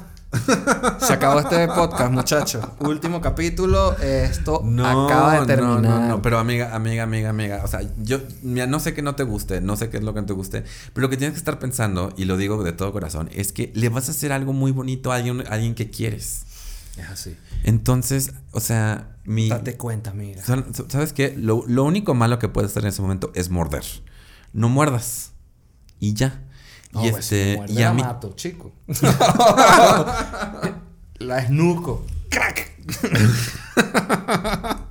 Se acabó este podcast, muchachos. Último capítulo. Esto acaba de terminar. No, no, no, pero amiga, amiga, amiga, amiga. O sea, yo mira, no sé que no te guste, no sé qué es lo que no te guste, pero lo que tienes que estar pensando, y lo digo de todo corazón, es que le vas a hacer algo muy bonito a alguien, a alguien que quieres. Es así. Entonces, o sea, mi. Date cuenta, mira. ¿Sabes qué? Lo, lo único malo que puedes hacer en ese momento es morder. No muerdas. Y ya. No, y pues, este. y a la mí. mato, chico. la esnuco. ¡Crack!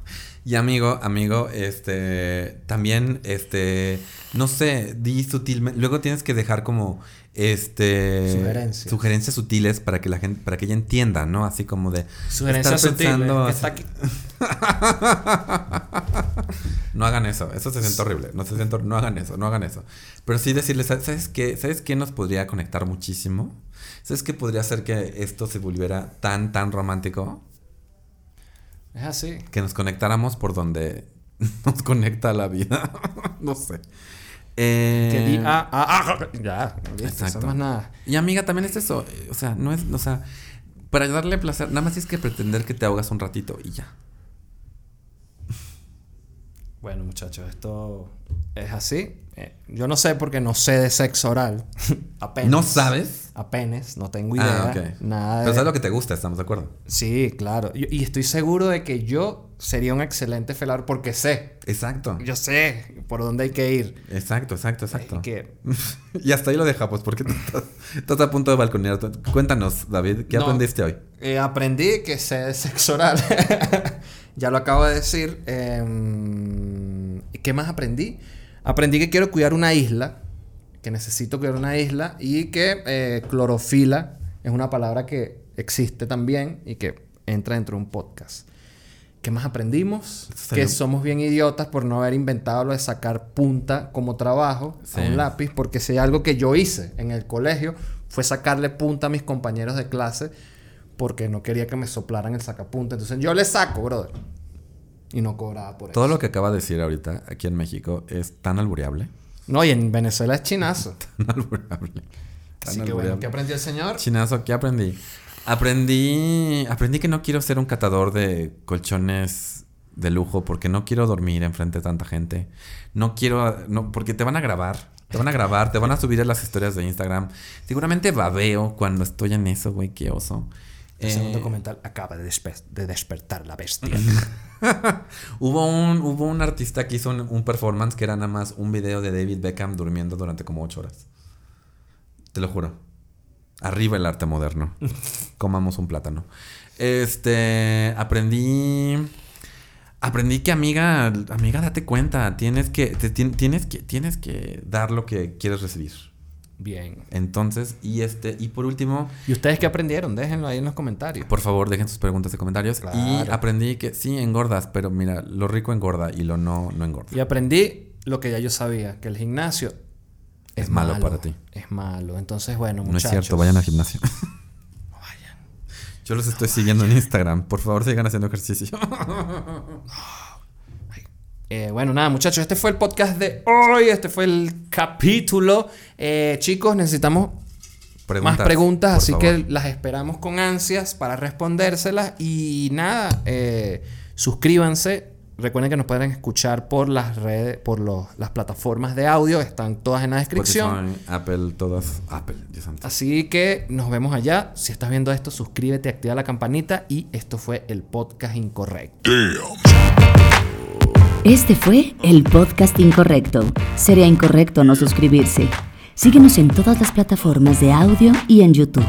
Y amigo, amigo, este. También, este. No sé, di sutilmente. Luego tienes que dejar como. Este. Sugerencias. Sugerencias sutiles para que la gente. Para que ella entienda, ¿no? Así como de. Sugerencia estar sutil. pensando- que está aquí. No hagan eso, eso se siente horrible. No se siente, no hagan eso, no hagan eso. Pero sí decirles, ¿sabes qué? ¿Sabes qué nos podría conectar muchísimo? ¿Sabes qué podría hacer que esto se volviera tan, tan romántico? Es así. Que nos conectáramos por donde nos conecta la vida. no sé. Eh, Que di ah, ah, ah, Ya, Exacto. más nada. Y amiga, también es eso. eh, O sea, no es, o sea, para darle placer, nada más tienes que pretender que te ahogas un ratito y ya. Bueno, muchachos, esto es así. Eh, yo no sé porque no sé de sexo oral. Apenas. ¿No sabes? Apenas, no tengo idea. Ah, ok. Nada de... Pero sabes lo que te gusta, estamos de acuerdo. Sí, claro. Y, y estoy seguro de que yo sería un excelente felar porque sé. Exacto. Yo sé por dónde hay que ir. Exacto, exacto, exacto. Y que y hasta ahí lo dejamos, porque estás, estás a punto de balconear. Cuéntanos, David, ¿qué No. aprendiste hoy? eh, aprendí que sé de sexo oral. ya lo acabo de decir. Em, ¿Qué más aprendí? Aprendí que quiero cuidar una isla. Que necesito cuidar una isla. Y que eh, clorofila es una palabra que existe también y que entra dentro de un podcast. ¿Qué más aprendimos? Que somos bien idiotas por no haber inventado lo de sacar punta como trabajo Sí. a un lápiz, porque si hay algo que yo hice en el colegio fue sacarle punta a mis compañeros de clase porque no quería que me soplaran el sacapunta. Entonces yo le saco, brother. Y no cobraba por Todo eso. lo que acaba de decir ahorita aquí en México es tan albureable. No, y en Venezuela es chinazo. Tan albureable. Tan Así que bueno, ¿qué aprendió el señor? Chinazo, ¿qué aprendí? Aprendí. Aprendí que no quiero ser un catador de colchones de lujo porque no quiero dormir enfrente de tanta gente. No quiero. No, porque te van a grabar. Te van a grabar, te van a subir a las historias de Instagram. Seguramente babeo cuando estoy en eso, güey, qué oso. El segundo Eh, documental acaba de, de despertar la bestia. Hubo un, hubo un artista que hizo un, un performance que era nada más un video de David Beckham durmiendo durante como ocho horas. Te lo juro. Arriba el arte moderno. Comamos un plátano. Este. Aprendí. Aprendí que amiga. Amiga, date cuenta. Tienes que. te- tienes que. Tienes que dar lo que quieres recibir. Bien. Entonces, y este. Y por último. ¿Y ustedes qué aprendieron? Déjenlo ahí en los comentarios. Por favor, dejen sus preguntas y comentarios. Y aprendí que sí engordas, pero mira, lo rico engorda y lo no, no engorda. Y aprendí lo que ya yo sabía, que el gimnasio Es malo para ti. Es malo. Entonces, bueno, No muchachos. es cierto, vayan al gimnasio. vayan. Yo los estoy siguiendo en Instagram. Por favor, sigan haciendo ejercicio. Eh, bueno, nada, muchachos, este fue el podcast de hoy. Este fue el capítulo. Eh, chicos, necesitamos más preguntas, así favor. que las esperamos con ansias para respondérselas. Y nada, eh, suscríbanse. Recuerden que nos pueden escuchar por las redes, por los- las plataformas de audio. Están todas en la descripción. Apple, todas. Apple. Así que nos vemos allá. Si estás viendo esto, suscríbete, activa la campanita. Y esto fue el podcast incorrecto. Damn. Este fue el podcast incorrecto. Sería incorrecto no suscribirse. Síguenos en todas las plataformas de audio y en YouTube.